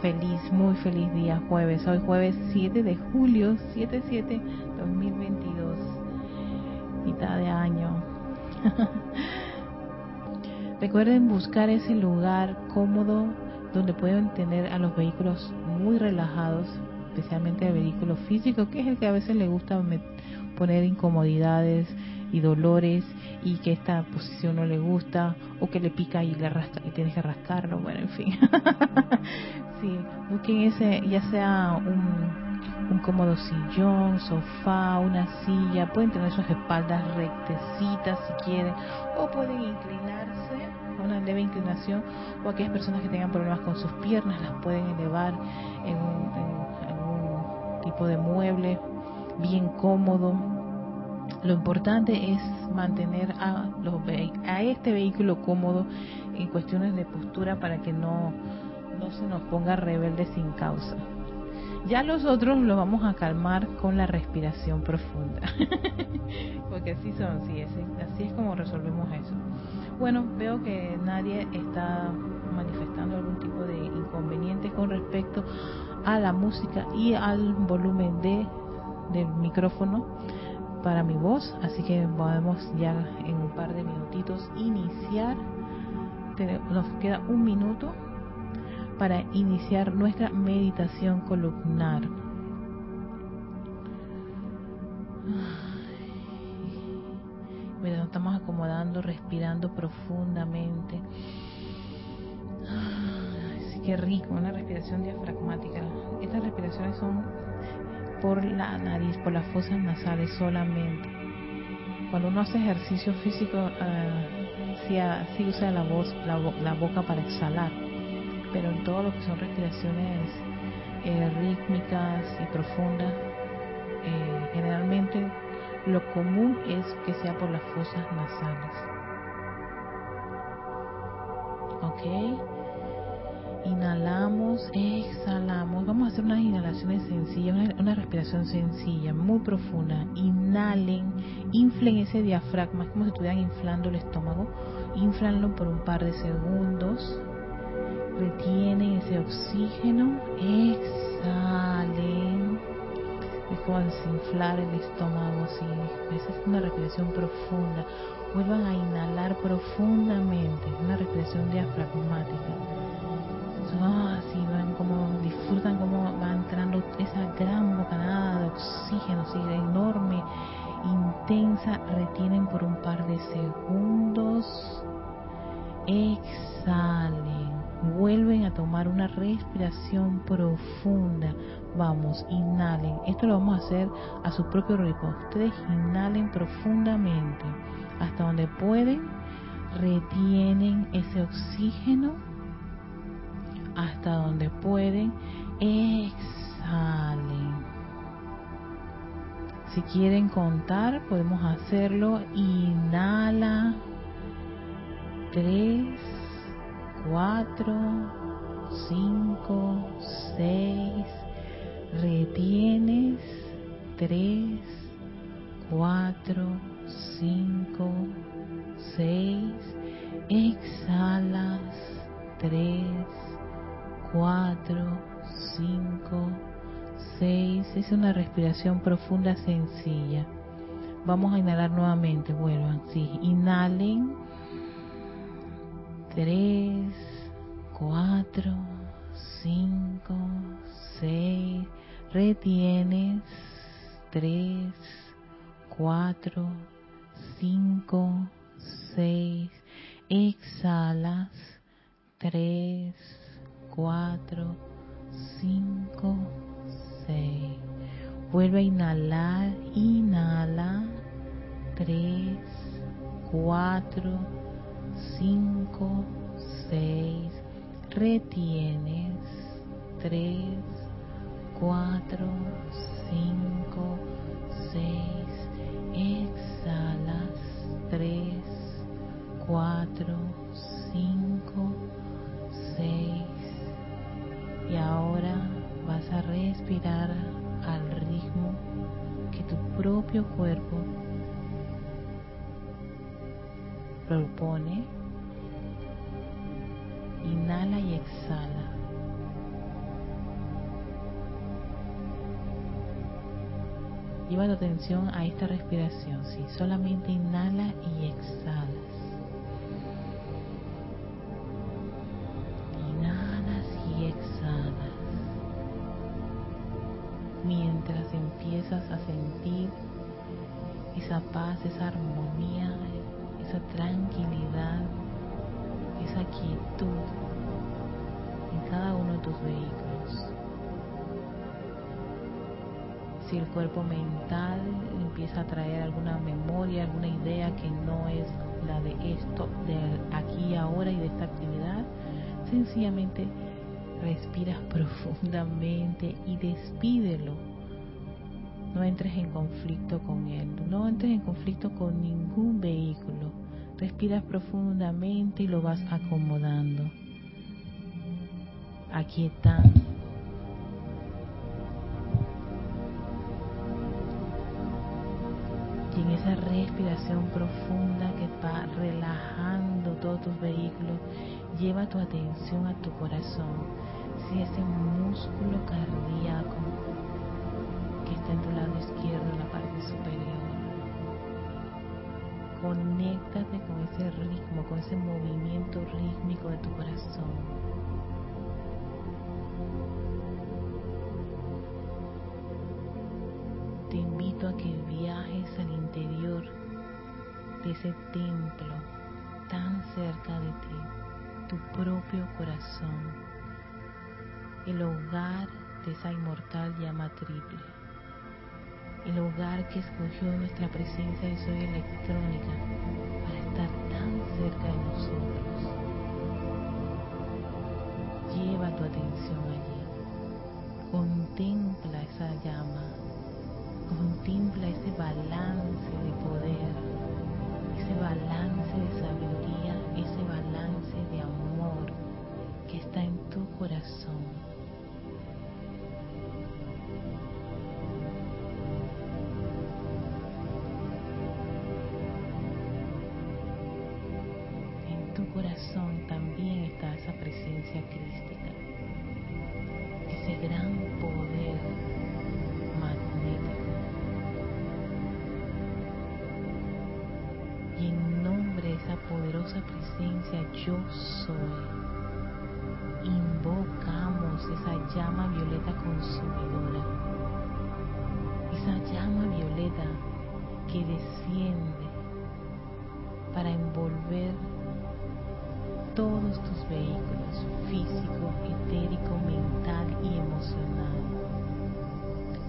Feliz, muy feliz día jueves. Hoy jueves 7 de julio, 7-7, 2022. Mitad de año. Recuerden buscar ese lugar cómodo donde pueden tener a los vehículos muy relajados, especialmente el vehículo físico, que es el que a veces le gusta poner incomodidades y dolores y que esta posición no le gusta o que le pica y le rasca y tienes que rascarlo, bueno, en fin. sí, busquen ese, ya sea un, un cómodo sillón, sofá, una silla, pueden tener sus espaldas rectecitas si quieren o pueden inclinarse a una leve inclinación o aquellas personas que tengan problemas con sus piernas las pueden elevar en, en algún tipo de mueble bien cómodo lo importante es mantener a, los, a este vehículo cómodo en cuestiones de postura para que no, se nos ponga rebelde sin causa. Ya los otros los vamos a calmar con la respiración profunda. Porque así son, sí, así es como resolvemos eso. Bueno, veo que nadie está manifestando algún tipo de inconveniente con respecto a la música y al volumen de del micrófono para mi voz, así que podemos ya en un par de minutitos iniciar. Nos queda un minuto para iniciar nuestra meditación columnar. Nos estamos acomodando, respirando profundamente. Así que rico, una respiración diafragmática. Estas respiraciones son por la nariz, por las fosas nasales solamente. Cuando uno hace ejercicio físico, uh, sí, usa la, voz, la, boca para exhalar, pero en todo lo que son respiraciones eh, rítmicas y profundas, eh, generalmente lo común es que sea por las fosas nasales. ¿Ok? Inhalamos, exhalamos. Vamos a hacer unas inhalaciones sencillas, una, respiración sencilla, muy profunda. Inhalen, inflen ese diafragma, es como si estuvieran inflando el estómago. Inflanlo por un par de segundos. Retienen ese oxígeno. Exhalen. Es como desinflar el estómago, sí. Esa es una respiración profunda. Vuelvan a inhalar profundamente, una respiración diafragmática así van como disfrutan como va entrando esa gran bocanada de oxígeno, de enorme, intensa, retienen por un par de segundos, exhalen, vuelven a tomar una respiración profunda, vamos, inhalen, esto lo vamos a hacer a su propio ritmo, ustedes inhalen profundamente hasta donde pueden, retienen ese oxígeno, hasta donde pueden. Exhalen. Si quieren contar, podemos hacerlo. Inhala. 3, 4, 5, 6. Retienes. 3, 4, 5, 6. Exhalas. 3, 4, 5, 6. Es una respiración profunda sencilla. Vamos a inhalar nuevamente. Vuelvan. Sí. Inhalen. 3, 4, 5, 6. Retienes. 3, 4, 5, 6. Exhalas. 3, 4, 5, 6. Vuelve a inhalar, inhala. 3, 4, 5, 6. Retienes. 3, 4, 5, 6. Exhalas. 3, 4, a respirar al ritmo que tu propio cuerpo propone. Inhala y exhala. Lleva tu atención a esta respiración, ¿sí? solamente inhala y exhala. Empiezas a sentir esa paz, esa armonía, esa tranquilidad, esa quietud en cada uno de tus vehículos. Si el cuerpo mental empieza a traer alguna memoria, alguna idea que no es la de esto, de aquí ahora y de esta actividad, sencillamente respiras profundamente y despídelo. No entres en conflicto con él, no entres en conflicto con ningún vehículo. Respiras profundamente y lo vas acomodando, aquietando. Y en esa respiración profunda que va relajando todos tus vehículos, lleva tu atención a tu corazón. Si ese músculo cardíaco en tu lado izquierdo, en la parte superior, conéctate con ese ritmo, con ese movimiento rítmico de tu corazón. Te invito a que viajes al interior de ese templo tan cerca de ti, tu propio corazón, el hogar de esa inmortal llama triple, el hogar que escogió nuestra presencia de soy electrónica para estar tan cerca de nosotros. Lleva tu atención allí, contempla esa llama contempla ese balance de poder, ese balance de sabiduría, ese balance de amor que está en tu corazón. Yo soy, invocamos esa llama violeta consumidora, esa llama violeta que desciende para envolver todos tus vehículos físico, etérico, mental y emocional.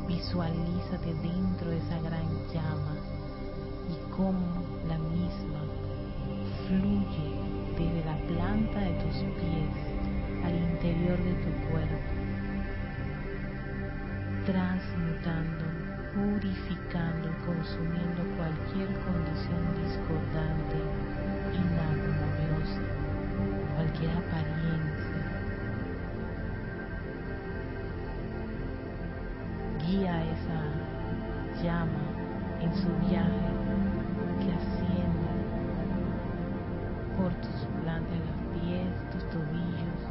Visualízate dentro de esa gran llama y cómo la misma fluye desde la planta de tus pies al interior de tu cuerpo, transmutando, purificando, consumiendo cualquier condición discordante, inarmoniosa, cualquier apariencia. Guía esa llama en su viaje de los pies, tus tobillos,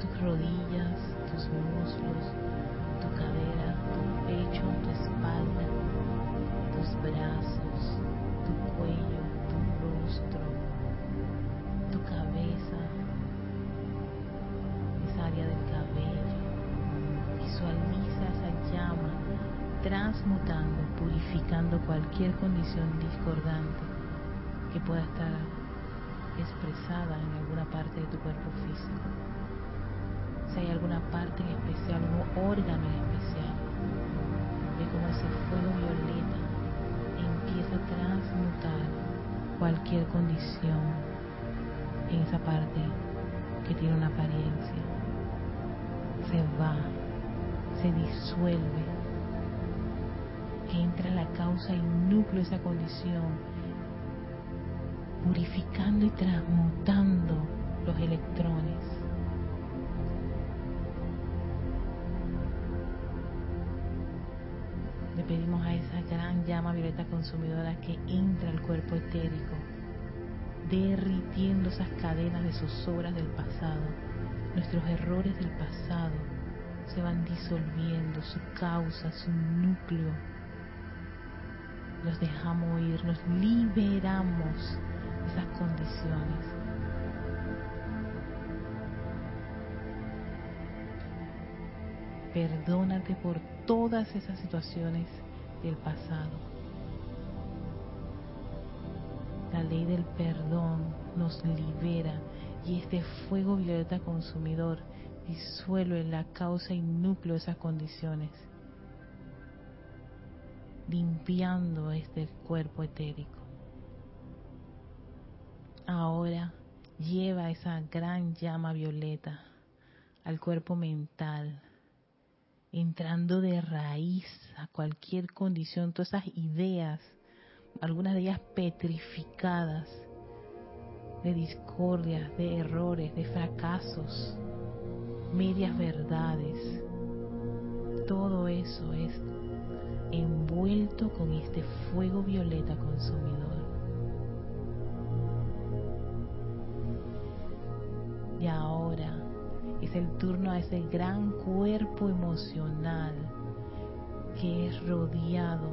tus rodillas, tus muslos, tu cadera, tu pecho, tu espalda, tus brazos, tu cuello, tu rostro, tu cabeza, esa área del cabello. Visualiza esa llama transmutando, purificando cualquier condición discordante que pueda estar expresada en alguna parte de tu cuerpo físico. Si hay alguna parte en especial, algún órgano en especial, ve como ese fuego violeta empieza a transmutar cualquier condición en esa parte que tiene una apariencia. Se va, se disuelve, entra en la causa y núcleo esa condición, purificando y transmutando los electrones. Le pedimos a esa gran llama violeta consumidora que entra al cuerpo etérico, derritiendo esas cadenas de zozobras del pasado, nuestros errores del pasado, se van disolviendo, su causa, su núcleo. Los dejamos ir, nos liberamos esas condiciones. Perdónate por todas esas situaciones del pasado. La ley del perdón nos libera y este fuego violeta consumidor disuelve la causa y núcleo de esas condiciones, limpiando este cuerpo etérico. Ahora lleva esa gran llama violeta al cuerpo mental, entrando de raíz a cualquier condición, todas esas ideas, algunas de ellas petrificadas, de discordias, de errores, de fracasos, medias verdades. Todo eso es envuelto con este fuego violeta consumidor. Y ahora es el turno a ese gran cuerpo emocional que es rodeado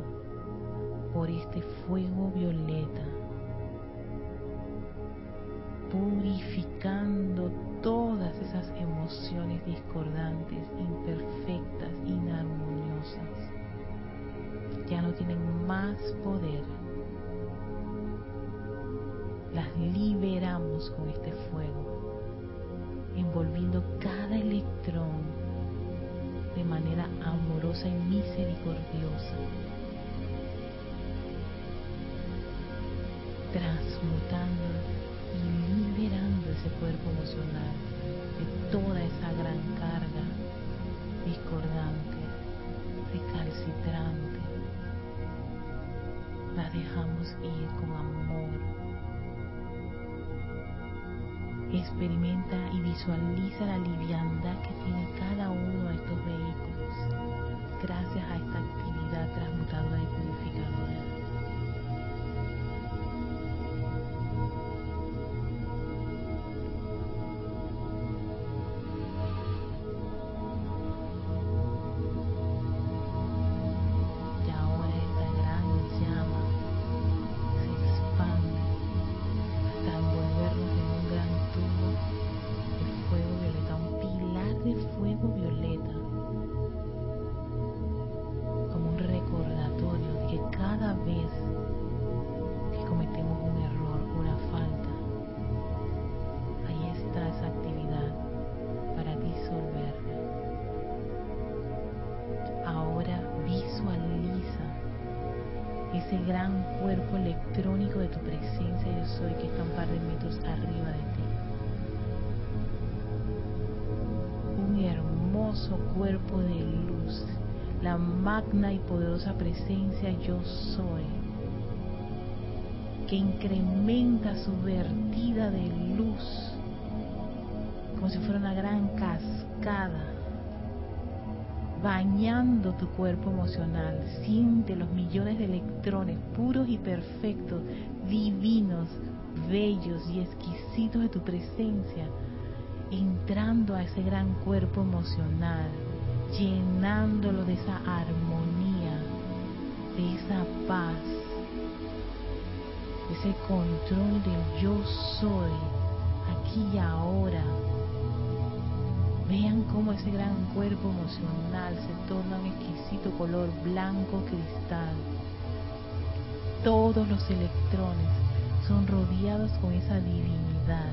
por este fuego violeta purificando todas esas emociones discordantes, imperfectas, inarmoniosas. Ya no tienen más poder. Las liberamos con este fuego, envolviendo cada electrón de manera amorosa y misericordiosa, transmutando y liberando ese cuerpo emocional de toda esa gran carga discordante, recalcitrante. La dejamos ir con amor. Experimenta y visualiza la liviandad que tiene cada uno de estos vehículos gracias a esta actividad transmutadora y purificadora. Y poderosa presencia yo soy, que incrementa su vertida de luz, como si fuera una gran cascada, bañando tu cuerpo emocional. Siente los millones de electrones puros y perfectos, divinos, bellos y exquisitos de tu presencia, entrando a ese gran cuerpo emocional llenándolo de esa armonía, de esa paz, de ese control del yo soy, aquí y ahora. Vean cómo ese gran cuerpo emocional se torna un exquisito color blanco cristal. Todos los electrones son rodeados con esa divinidad,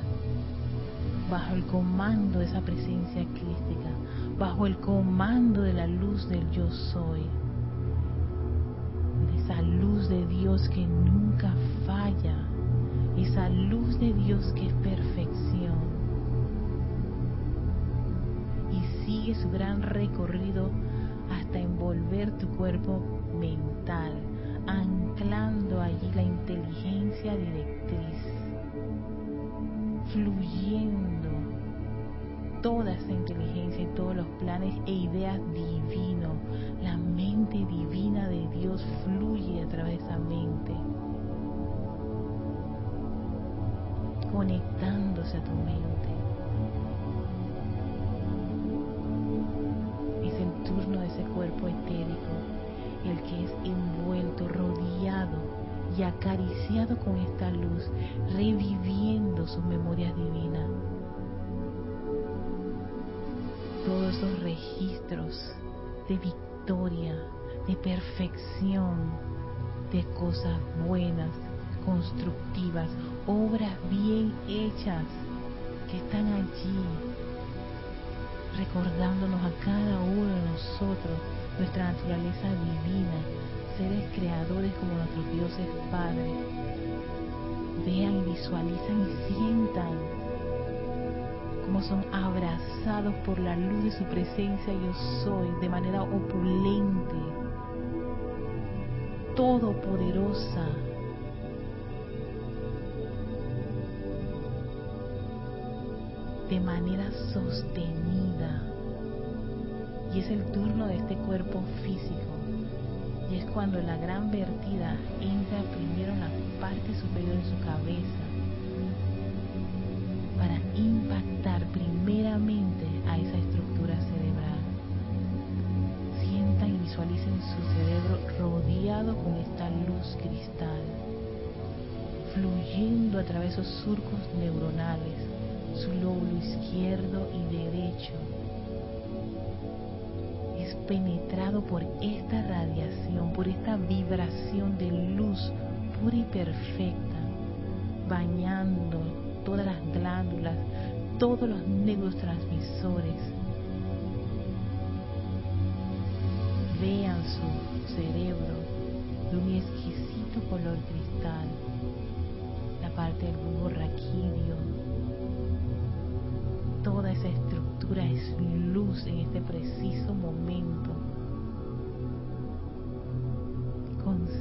bajo el comando de esa presencia crística, bajo el comando de la luz del yo soy, de esa luz de Dios que nunca falla, esa luz de Dios que es perfección. Y sigue su gran recorrido hasta envolver tu cuerpo mental, anclando allí la inteligencia directriz, fluyendo toda esa inteligencia y todos los planes e ideas divinos. La mente divina de Dios fluye a través de esa mente, conectándose a tu mente. Y acariciado con esta luz, reviviendo sus memorias divinas. Todos esos registros de victoria, de perfección, de cosas buenas, constructivas, obras bien hechas que están allí, recordándonos a cada uno de nosotros nuestra naturaleza divina, seres creadores como nuestros dioses padres. Vean, visualizan y sientan cómo son abrazados por la luz de su presencia yo soy de manera opulente, todopoderosa. de manera sostenida. Y es el turno de este cuerpo físico es cuando la gran vertida entra primero en la parte superior de su cabeza para impactar primeramente a esa estructura cerebral. Sientan y visualicen su cerebro rodeado con esta luz cristal, fluyendo a través de esos surcos neuronales, su lóbulo izquierdo y derecho, penetrado por esta radiación, por esta vibración de luz pura y perfecta, bañando todas las glándulas, todos los neurotransmisores. Vean su cerebro de un exquisito color cristal, la parte del bulbo raquídeo, toda esa estructura es luz en este preciso momento.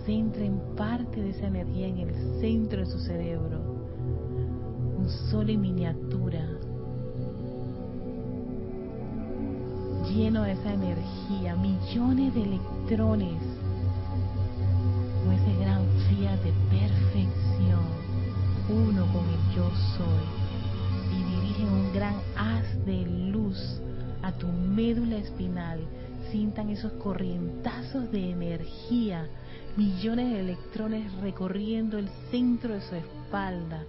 Concentren parte de esa energía en el centro de su cerebro, un sol en miniatura, lleno de esa energía, millones de electrones, con ese gran fiat de perfección, uno con el yo soy. Un gran haz de luz a tu médula espinal. Sientan esos corrientazos de energía, millones de electrones recorriendo el centro de su espalda.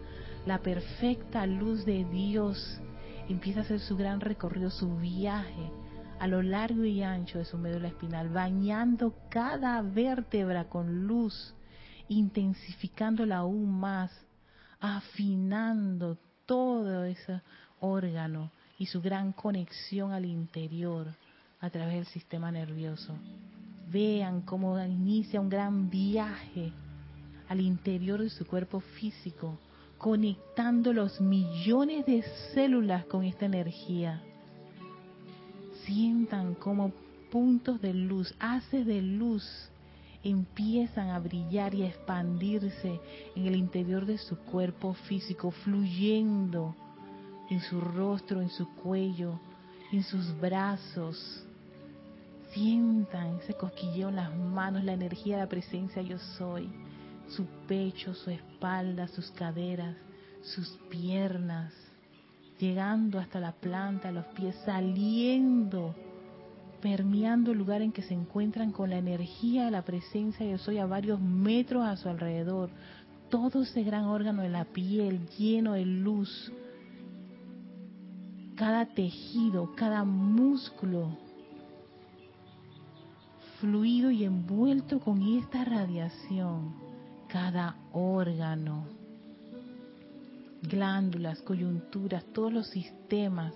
La perfecta luz de Dios empieza a hacer su gran recorrido, su viaje a lo largo y ancho de su médula espinal, bañando cada vértebra con luz, intensificándola aún más, afinando todo ese órgano y su gran conexión al interior a través del sistema nervioso. Vean cómo inicia un gran viaje al interior de su cuerpo físico, conectando los millones de células con esta energía. Sientan como puntos de luz, haces de luz, empiezan a brillar y a expandirse en el interior de su cuerpo físico, fluyendo en su rostro, en su cuello, en sus brazos. Sientan ese cosquilleo en las manos, la energía la presencia yo soy, su pecho, su espalda, sus caderas, sus piernas, llegando hasta la planta, los pies, saliendo permeando el lugar en que se encuentran con la energía la presencia yo soy a varios metros a su alrededor. Todo ese gran órgano de la piel lleno de luz. Cada tejido, cada músculo fluido y envuelto con esta radiación. Cada órgano, glándulas, coyunturas, todos los sistemas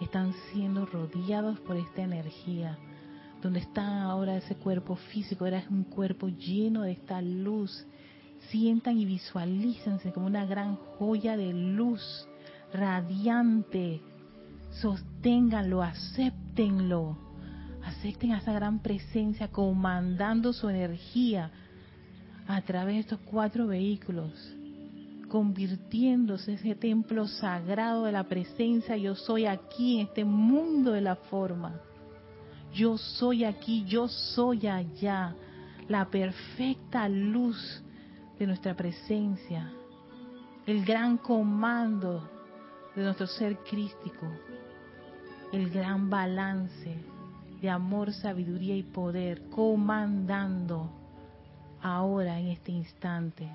están siendo rodeados por esta energía. Donde está ahora ese cuerpo físico, era un cuerpo lleno de esta luz. Sientan y visualícense como una gran joya de luz radiante. Sosténganlo, acéptenlo. Acepten a esa gran presencia comandando su energía a través de estos cuatro vehículos convirtiéndose ese templo sagrado de la presencia, yo soy aquí en este mundo de la forma. Yo soy aquí, yo soy allá, la perfecta luz de nuestra presencia, el gran comando de nuestro ser crístico, el gran balance de amor, sabiduría y poder, comandando ahora en este instante.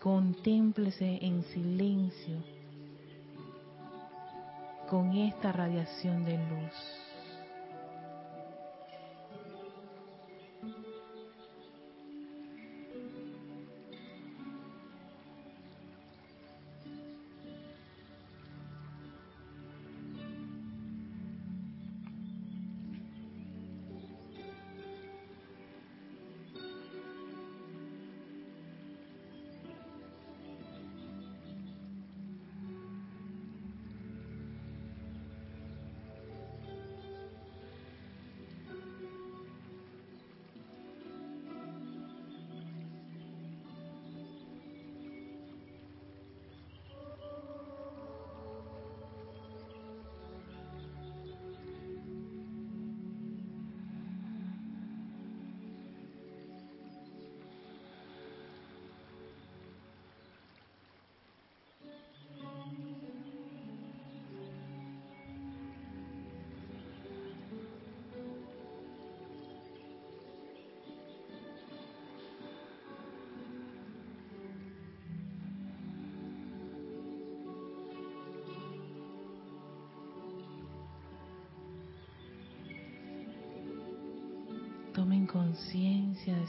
Contémplese en silencio con esta radiación de luz.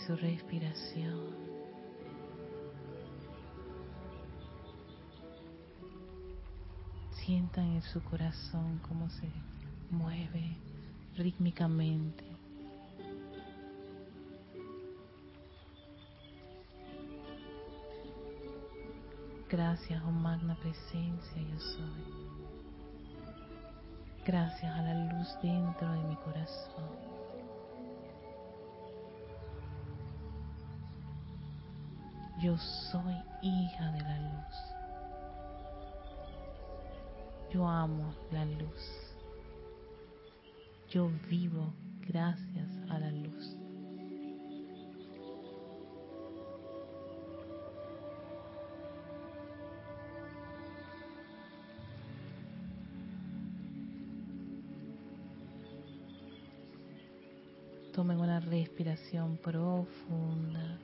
Su respiración. Sientan en su corazón cómo se mueve rítmicamente. Gracias, oh magna presencia, yo soy. Gracias a la luz dentro de mi corazón. Yo soy hija de la luz. Yo amo la luz. Yo vivo gracias a la luz. Tomen una respiración profunda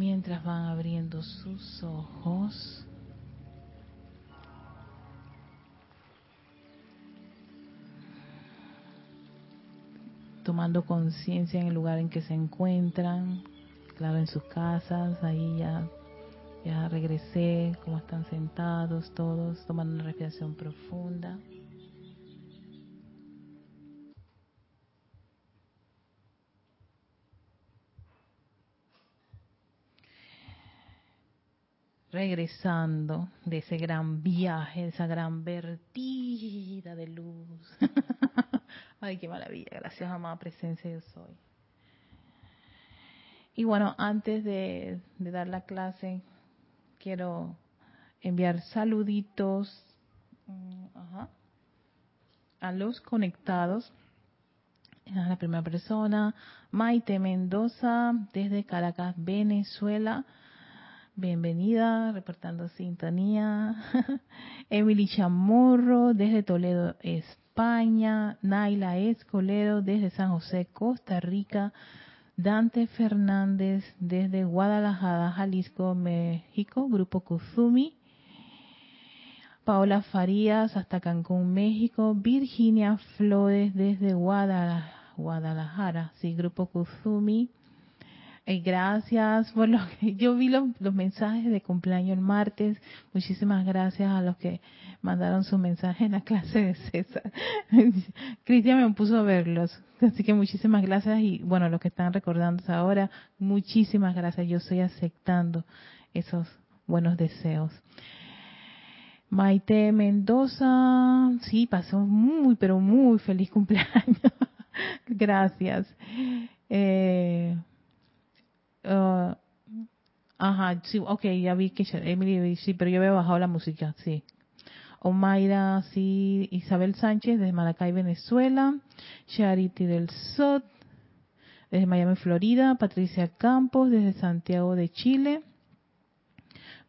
mientras van abriendo sus ojos. tomando conciencia en el lugar en que se encuentran, claro, en sus casas, ahí ya, ya regresé, cómo están sentados todos, tomando una respiración profunda. Regresando de ese gran viaje, de esa gran vertida de luz. Ay, qué maravilla, gracias amada presencia yo soy. Y bueno, antes de, dar la clase, quiero enviar saluditos mm, a los conectados. A la primera persona, Maite Mendoza, desde Caracas, Venezuela. Bienvenida, reportando sintonía. Emily Chamorro desde Toledo, España. Naila Escolero desde San José, Costa Rica. Dante Fernández desde Guadalajara, Jalisco, México, Grupo Kuzumi. Paola Farías hasta Cancún, México. Virginia Flores desde Guadalajara, sí, Grupo Kuzumi. Eh, gracias por lo que yo vi los, mensajes de cumpleaños el martes. Muchísimas gracias a los que mandaron su mensaje en la clase de César. Cristian me puso a verlos. Así que muchísimas gracias y bueno, los que están recordándose ahora, muchísimas gracias. Yo estoy aceptando esos buenos deseos. Maite Mendoza, sí, pasó muy, pero muy feliz cumpleaños. gracias. Eh, Uh, ajá, sí, ok, ya vi que Emily, sí, pero yo había bajado la música, sí. Omaira, sí, Isabel Sánchez desde Maracay, Venezuela. Charity del Sot desde Miami, Florida. Patricia Campos desde Santiago de Chile.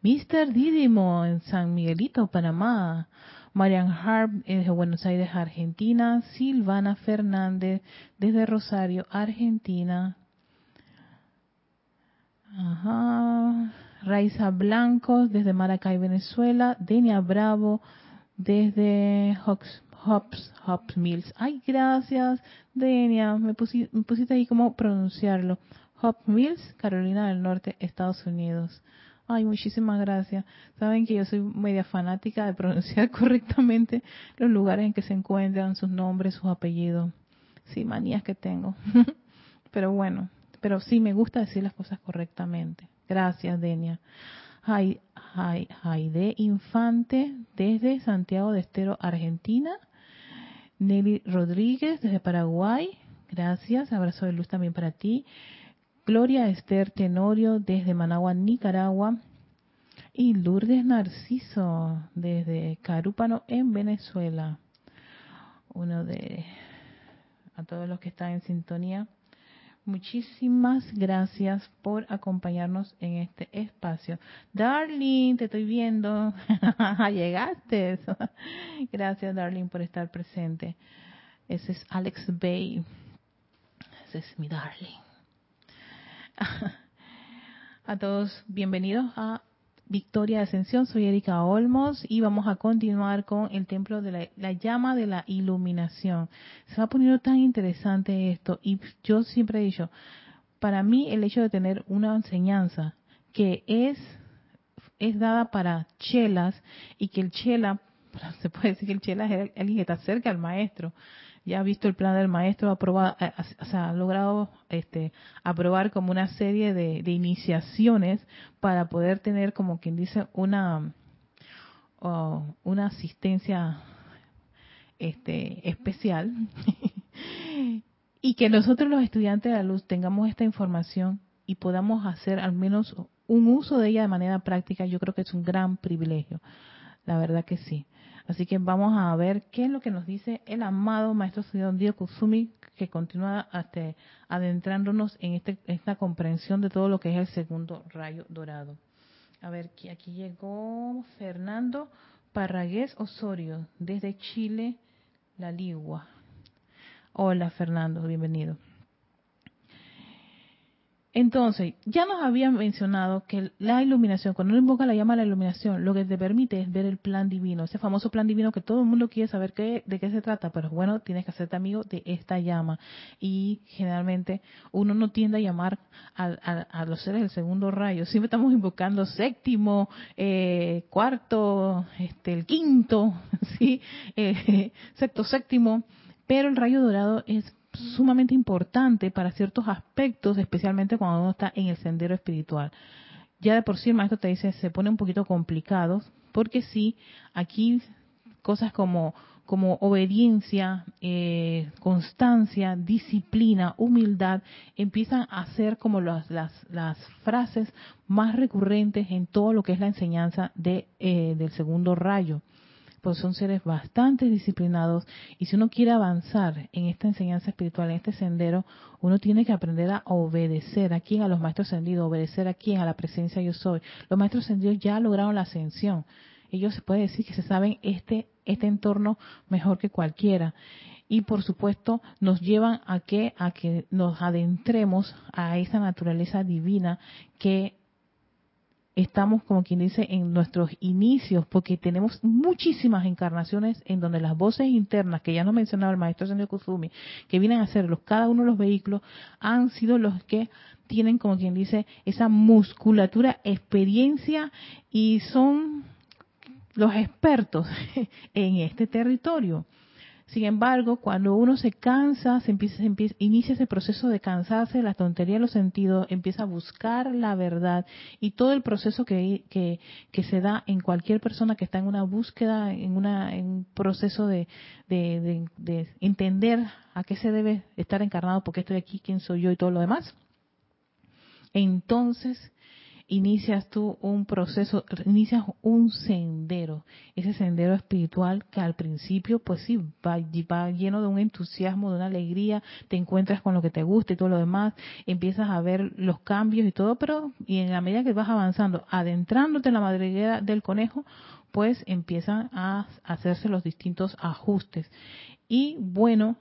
Mr. Didimo en San Miguelito, Panamá. Marian Harp desde Buenos Aires, Argentina. Silvana Fernández desde Rosario, Argentina. Ajá. Raiza Blanco desde Maracay, Venezuela. Denia Bravo desde Hops, Hops, Hops Mills. Ay, gracias, Denia. Me, me pusiste ahí cómo pronunciarlo. Hops Mills, Carolina del Norte, Estados Unidos. Ay, muchísimas gracias. Saben que yo soy media fanática de pronunciar correctamente los lugares en que se encuentran, sus nombres, sus apellidos. Sí, manías que tengo. pero bueno, pero sí me gusta decir las cosas correctamente. Gracias, Denia. Jaide Infante desde Santiago de Estero, Argentina. Nelly Rodríguez desde Paraguay. Gracias. Abrazo de luz también para ti. Gloria Esther Tenorio desde Managua, Nicaragua. Y Lourdes Narciso desde Carúpano en Venezuela. Uno de a todos los que están en sintonía. Muchísimas gracias por acompañarnos en este espacio. Darling, te estoy viendo. Llegaste. gracias, Darling, por estar presente. Ese es Alex Bay. Ese es mi Darling. a todos, bienvenidos a Victoria de Ascensión. Soy Erika Olmos y vamos a continuar con el templo de la, llama de la iluminación. Se va poniendo tan interesante esto y yo siempre he dicho, para mí el hecho de tener una enseñanza que es es dada para chelas y que el chela, se puede decir que el chela es alguien que está cerca al maestro, ya ha visto el plan del maestro, ha, aprobado, ha logrado este, aprobar como una serie de, iniciaciones para poder tener, como quien dice, una, una asistencia este, especial y que nosotros los estudiantes de la luz tengamos esta información y podamos hacer al menos un uso de ella de manera práctica, yo creo que es un gran privilegio. La verdad que sí. Así que vamos a ver qué es lo que nos dice el amado Maestro Señor Dio Kusumi, que continúa hasta adentrándonos en este, esta comprensión de todo lo que es el segundo rayo dorado. A ver, aquí llegó Fernando Parragués Osorio, desde Chile, La Ligua. Hola Fernando, bienvenido. Entonces, ya nos habían mencionado que la iluminación, cuando uno invoca la llama a la iluminación, lo que te permite es ver el plan divino, ese famoso plan divino que todo el mundo quiere saber qué, de qué se trata, pero bueno, tienes que hacerte amigo de esta llama. Y generalmente uno no tiende a llamar a, los seres del segundo rayo, siempre estamos invocando séptimo, eh, cuarto, este, el quinto, ¿sí? Eh, sexto, séptimo, pero el rayo dorado es sumamente importante para ciertos aspectos, especialmente cuando uno está en el sendero espiritual. Ya de por sí el maestro te dice, se pone un poquito complicado, porque sí, aquí cosas como, como obediencia, eh, constancia, disciplina, humildad, empiezan a ser como las, las, las, frases más recurrentes en todo lo que es la enseñanza de, eh, del segundo rayo pues son seres bastante disciplinados y si uno quiere avanzar en esta enseñanza espiritual, en este sendero, uno tiene que aprender a obedecer a quién, a los maestros ascendidos, obedecer a quién, a la presencia yo soy. Los maestros ascendidos ya lograron la ascensión. Ellos se puede decir que se saben este, este entorno mejor que cualquiera y por supuesto nos llevan a que a que nos adentremos a esa naturaleza divina que estamos, como quien dice, en nuestros inicios, porque tenemos muchísimas encarnaciones en donde las voces internas, que ya nos mencionaba el maestro Sendio Kusumi, que vienen a ser los, cada uno de los vehículos, han sido los que tienen, como quien dice, esa musculatura, experiencia y son los expertos en este territorio. Sin embargo, cuando uno se cansa, se empieza, inicia ese proceso de cansarse de la tontería de los sentidos, empieza a buscar la verdad y todo el proceso que, que, se da en cualquier persona que está en una búsqueda, en, una, en un proceso de, de, de entender a qué se debe estar encarnado, por qué estoy aquí, quién soy yo y todo lo demás. Entonces, inicias tú un proceso, inicias un sendero, ese sendero espiritual que al principio, pues sí, va, va, lleno de un entusiasmo, de una alegría, te encuentras con lo que te gusta y todo lo demás, empiezas a ver los cambios y todo, pero y en la medida que vas avanzando, adentrándote en la madriguera del conejo, pues empiezan a hacerse los distintos ajustes. Y bueno,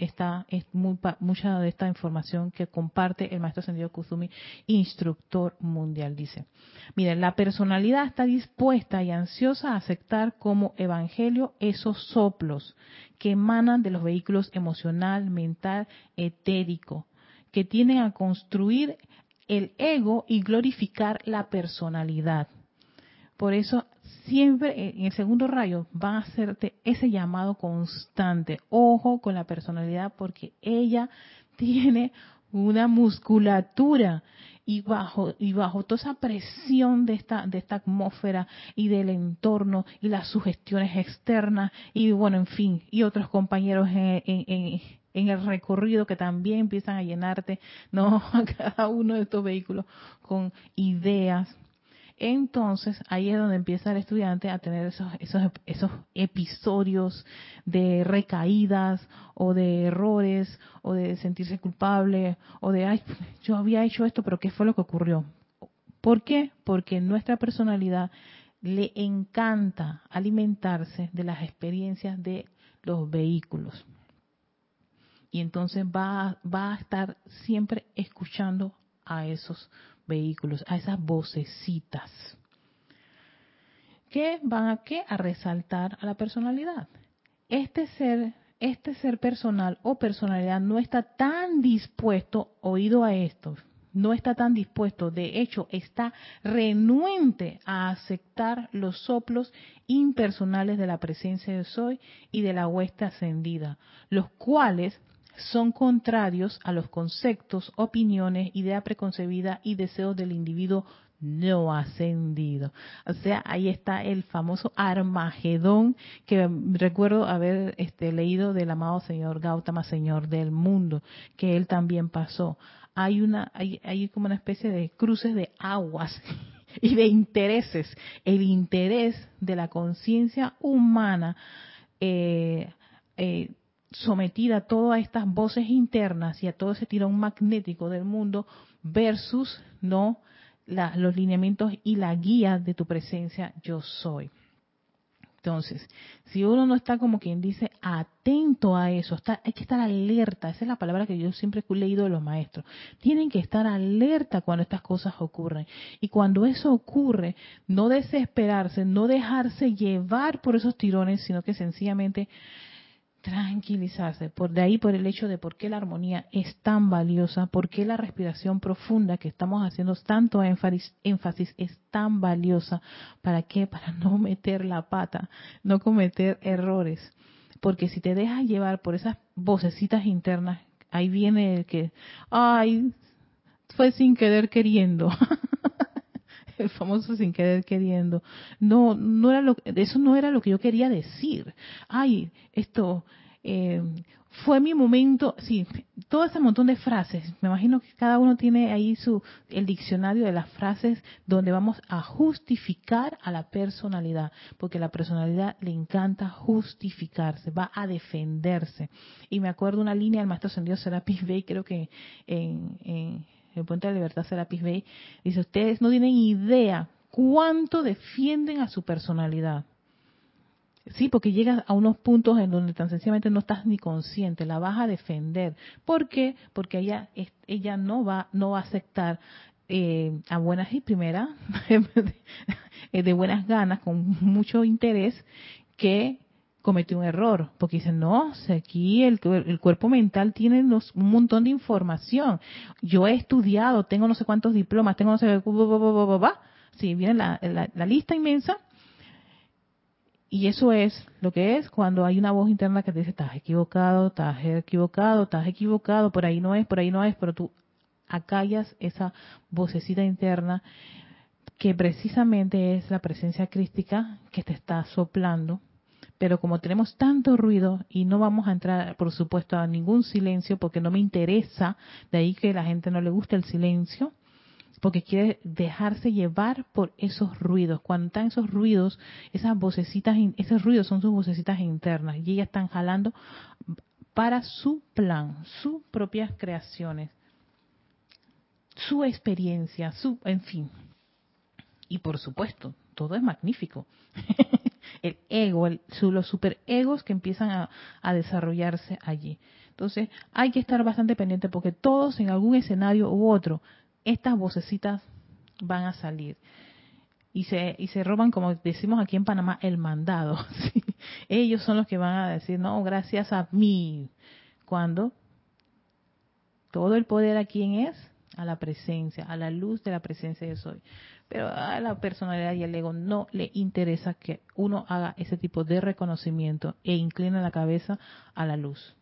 esta es mucha de esta información que comparte el maestro Sendido Kuzumi, instructor mundial. Dice, miren, la personalidad está dispuesta y ansiosa a aceptar como evangelio esos soplos que emanan de los vehículos emocional, mental, etérico, que tienen a construir el ego y glorificar la personalidad. Por eso siempre en el segundo rayo van a hacerte ese llamado constante. Ojo con la personalidad porque ella tiene una musculatura y bajo y bajo toda esa presión de esta de esta atmósfera y del entorno y las sugestiones externas y bueno en fin y otros compañeros en el recorrido que también empiezan a llenarte no a cada uno de estos vehículos con ideas entonces ahí es donde empieza el estudiante a tener esos, episodios de recaídas o de errores o de sentirse culpable o de, ay, yo había hecho esto, pero ¿qué fue lo que ocurrió? ¿Por qué? Porque nuestra personalidad le encanta alimentarse de las experiencias de los vehículos. Y entonces va, va a estar siempre escuchando a esos vehículos, a esas vocecitas. que van a qué? A resaltar a la personalidad. Este ser, este ser personal o personalidad no está tan dispuesto, oído a esto, no está tan dispuesto, de hecho está renuente a aceptar los soplos impersonales de la presencia de Soy y de la hueste ascendida, los cuales son contrarios a los conceptos, opiniones, idea preconcebida y deseos del individuo no ascendido. O sea, ahí está el famoso Armagedón que recuerdo haber este, leído del amado señor Gautama, señor del mundo, que él también pasó. Hay una, hay, hay como una especie de cruces de aguas y de intereses. El interés de la conciencia humana eh, eh, sometida a todas estas voces internas y a todo ese tirón magnético del mundo versus no los lineamientos y la guía de tu presencia yo soy. Entonces, si uno no está como quien dice atento a eso, hay que estar alerta, esa es la palabra que yo siempre he leído de los maestros. Tienen que estar alerta cuando estas cosas ocurren. Y cuando eso ocurre, no desesperarse, no dejarse llevar por esos tirones, sino que sencillamente tranquilizarse. Por de ahí, por el hecho de por qué la armonía es tan valiosa, por qué la respiración profunda que estamos haciendo tanto énfasis, énfasis es tan valiosa. ¿Para qué? Para no meter la pata, no cometer errores. Porque si te dejas llevar por esas vocecitas internas, ahí viene el que, ay, fue sin querer queriendo. el famoso sin querer queriendo. No, no era lo, eso no era lo que yo quería decir. Ay, esto, eh, fue mi momento, sí, todo ese montón de frases. Me imagino que cada uno tiene ahí su, el diccionario de las frases donde vamos a justificar a la personalidad, porque la personalidad le encanta justificarse, va a defenderse. Y me acuerdo una línea del maestro Sendido Serapis Bey, creo que en el Puente de la Libertad Serapis Bay, dice, ustedes no tienen idea cuánto defienden a su personalidad. Sí, porque llegas a unos puntos en donde tan sencillamente no estás ni consciente, la vas a defender. ¿Por qué? Porque ella, ella no va, no va a aceptar eh, a buenas y primeras, de buenas ganas, con mucho interés, que cometió un error, porque dicen, no, aquí el, el cuerpo mental tiene un montón de información. Yo he estudiado, tengo no sé cuántos diplomas, tengo no sé, sí, viene la, la, lista inmensa. Y eso es lo que es cuando hay una voz interna que te dice, estás equivocado, estás equivocado, estás equivocado, por ahí no es, por ahí no es, pero tú acallas esa vocecita interna que precisamente es la presencia crística que te está soplando pero como tenemos tanto ruido y no vamos a entrar, por supuesto, a ningún silencio porque no me interesa, de ahí que la gente no le gusta el silencio, porque quiere dejarse llevar por esos ruidos. Cuando están esos ruidos, esas vocecitas, esos ruidos son sus vocecitas internas y ellas están jalando para su plan, sus propias creaciones, su experiencia, su, en fin. Y por supuesto, todo es magnífico. el ego, el, los superegos que empiezan a, desarrollarse allí. Entonces, hay que estar bastante pendiente porque todos en algún escenario u otro estas vocecitas van a salir. Y se, y se roban, como decimos aquí en Panamá, el mandado. Ellos son los que van a decir, no, gracias a mí. Cuando todo el poder a quién es? A la presencia, a la luz de la presencia de soy. Pero a la personalidad y al ego no le interesa que uno haga ese tipo de reconocimiento e inclina la cabeza a la luz.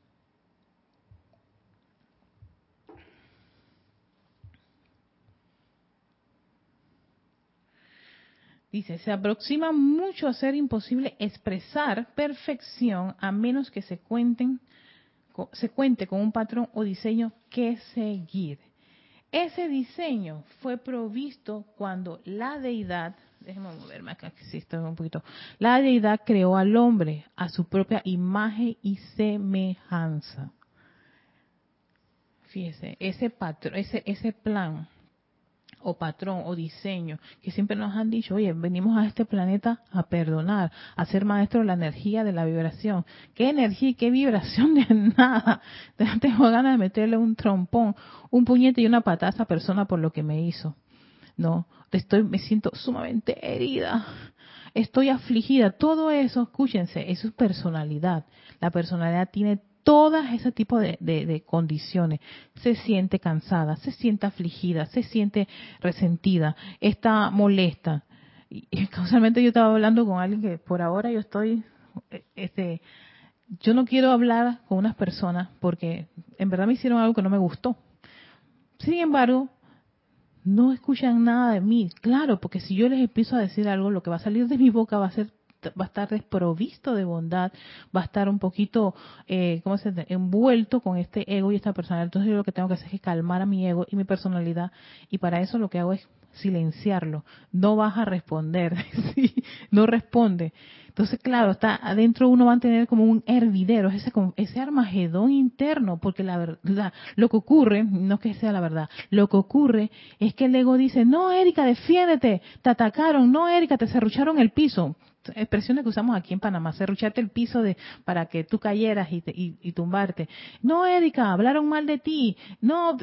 Dice, se aproxima mucho a ser imposible expresar perfección a menos que se cuenten se cuente con un patrón o diseño que seguir. Ese diseño fue provisto cuando la deidad, déjeme moverme acá que sí estoy un poquito, la deidad creó al hombre a su propia imagen y semejanza. Fíjese, ese patrón, ese, ese plan o patrón o diseño que siempre nos han dicho, oye, venimos a este planeta a perdonar, a ser maestro de la energía, de la vibración. ¿Qué energía y qué vibración de nada? Tengo ganas de meterle un trompón, un puñete y una patada a esa persona por lo que me hizo. No, estoy, me siento sumamente herida. Estoy afligida. Todo eso, escúchense, eso es personalidad. La personalidad tiene todas ese tipo de, condiciones. Se siente cansada, se siente afligida, se siente resentida, está molesta. Y, casualmente yo estaba hablando con alguien que por ahora yo estoy, eh, este, yo no quiero hablar con unas personas porque en verdad me hicieron algo que no me gustó. Sin embargo, no escuchan nada de mí. Claro, porque si yo les empiezo a decir algo, lo que va a salir de mi boca va a ser va a estar desprovisto de bondad, va a estar un poquito, eh, ¿cómo se envuelto con este ego y esta personalidad. Entonces yo lo que tengo que hacer es calmar a mi ego y mi personalidad y para eso lo que hago es silenciarlo. No vas a responder, no responde. Entonces, claro, está adentro uno va a tener como un hervidero, ese, ese armagedón interno, porque la verdad, lo que ocurre, no que sea la verdad, lo que ocurre es que el ego dice, no, Erika, defiéndete, te atacaron, no, Erika, te cerrucharon el piso expresiones que usamos aquí en Panamá, cerrucharte el piso de para que tú cayeras y, y, tumbarte. No, Erika, hablaron mal de ti. No,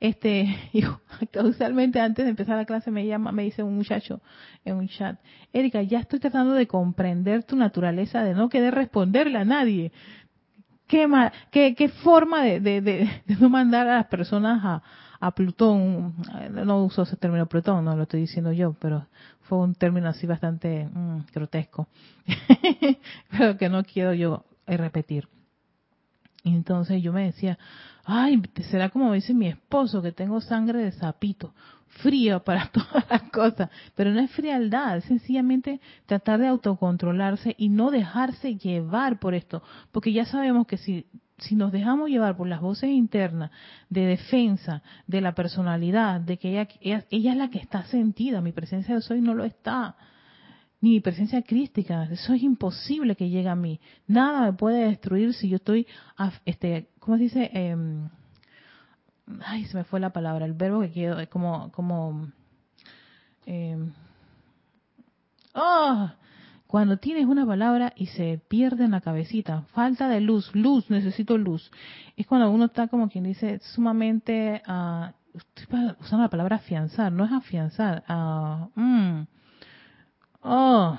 este, causalmente antes de empezar la clase me llama, me dice un muchacho en un chat, Erika, ya estoy tratando de comprender tu naturaleza de no querer responderle a nadie. Qué, qué, qué forma de, de, de, de no mandar a las personas a, a Plutón, no uso ese término Plutón, no lo estoy diciendo yo, pero fue un término así bastante mm, grotesco, pero que no quiero yo repetir. Entonces yo me decía, ay, será como dice mi esposo, que tengo sangre de sapito, frío para todas las cosas, pero no es frialdad, es sencillamente tratar de autocontrolarse y no dejarse llevar por esto, porque ya sabemos que si si nos dejamos llevar por las voces internas de defensa de la personalidad, de que ella, ella, es la que está sentida, mi presencia de soy no lo está, ni mi presencia crística, eso es imposible que llegue a mí. Nada me puede destruir si yo estoy, este, ¿cómo se dice? Em, ay, se me fue la palabra, el verbo que quiero, como, como, eh, oh, cuando tienes una palabra y se pierde en la cabecita, falta de luz, luz, necesito luz. Es cuando uno está como quien dice sumamente, uh, usando la palabra afianzar, no es afianzar, uh, oh,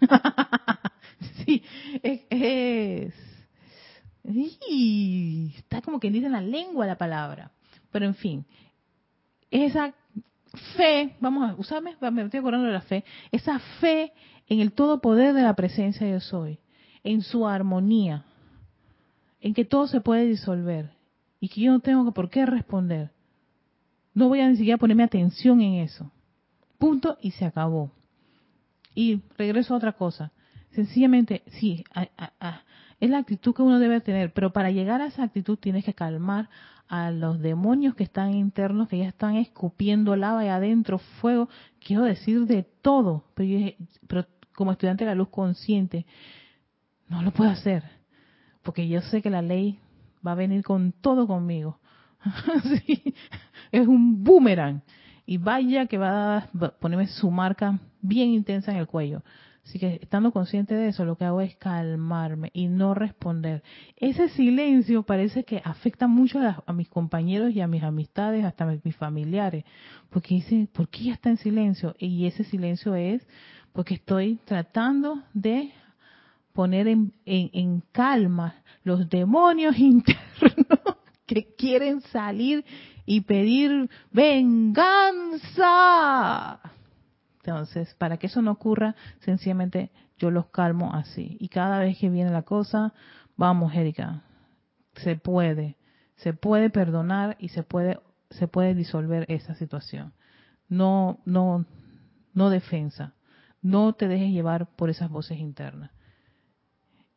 sí, es, está como quien dice en la lengua la palabra. Pero en fin, esa fe, vamos a usarme, me estoy acordando de la fe, esa fe en el todo poder de la presencia yo soy, en su armonía, en que todo se puede disolver y que yo no tengo por qué responder. No voy a ni siquiera ponerme atención en eso. Punto y se acabó. Y regreso a otra cosa. Sencillamente, sí, es la actitud que uno debe tener, pero para llegar a esa actitud tienes que calmar a los demonios que están internos, que ya están escupiendo lava y adentro fuego, quiero decir de todo, pero, pero como estudiante de la luz consciente, no lo puedo hacer, porque yo sé que la ley va a venir con todo conmigo. es un boomerang. Y vaya que va a ponerme su marca bien intensa en el cuello. Así que estando consciente de eso, lo que hago es calmarme y no responder. Ese silencio parece que afecta mucho a, mis compañeros y a mis amistades, hasta a mis familiares, porque dicen, ¿por qué está en silencio? Y ese silencio es porque estoy tratando de poner en, en calma los demonios internos que quieren salir y pedir venganza. Entonces, para que eso no ocurra, sencillamente yo los calmo así. Y cada vez que viene la cosa, vamos, Erika, se puede, se puede perdonar y se puede, se puede disolver esa situación. No, no, no defensa. No te dejes llevar por esas voces internas.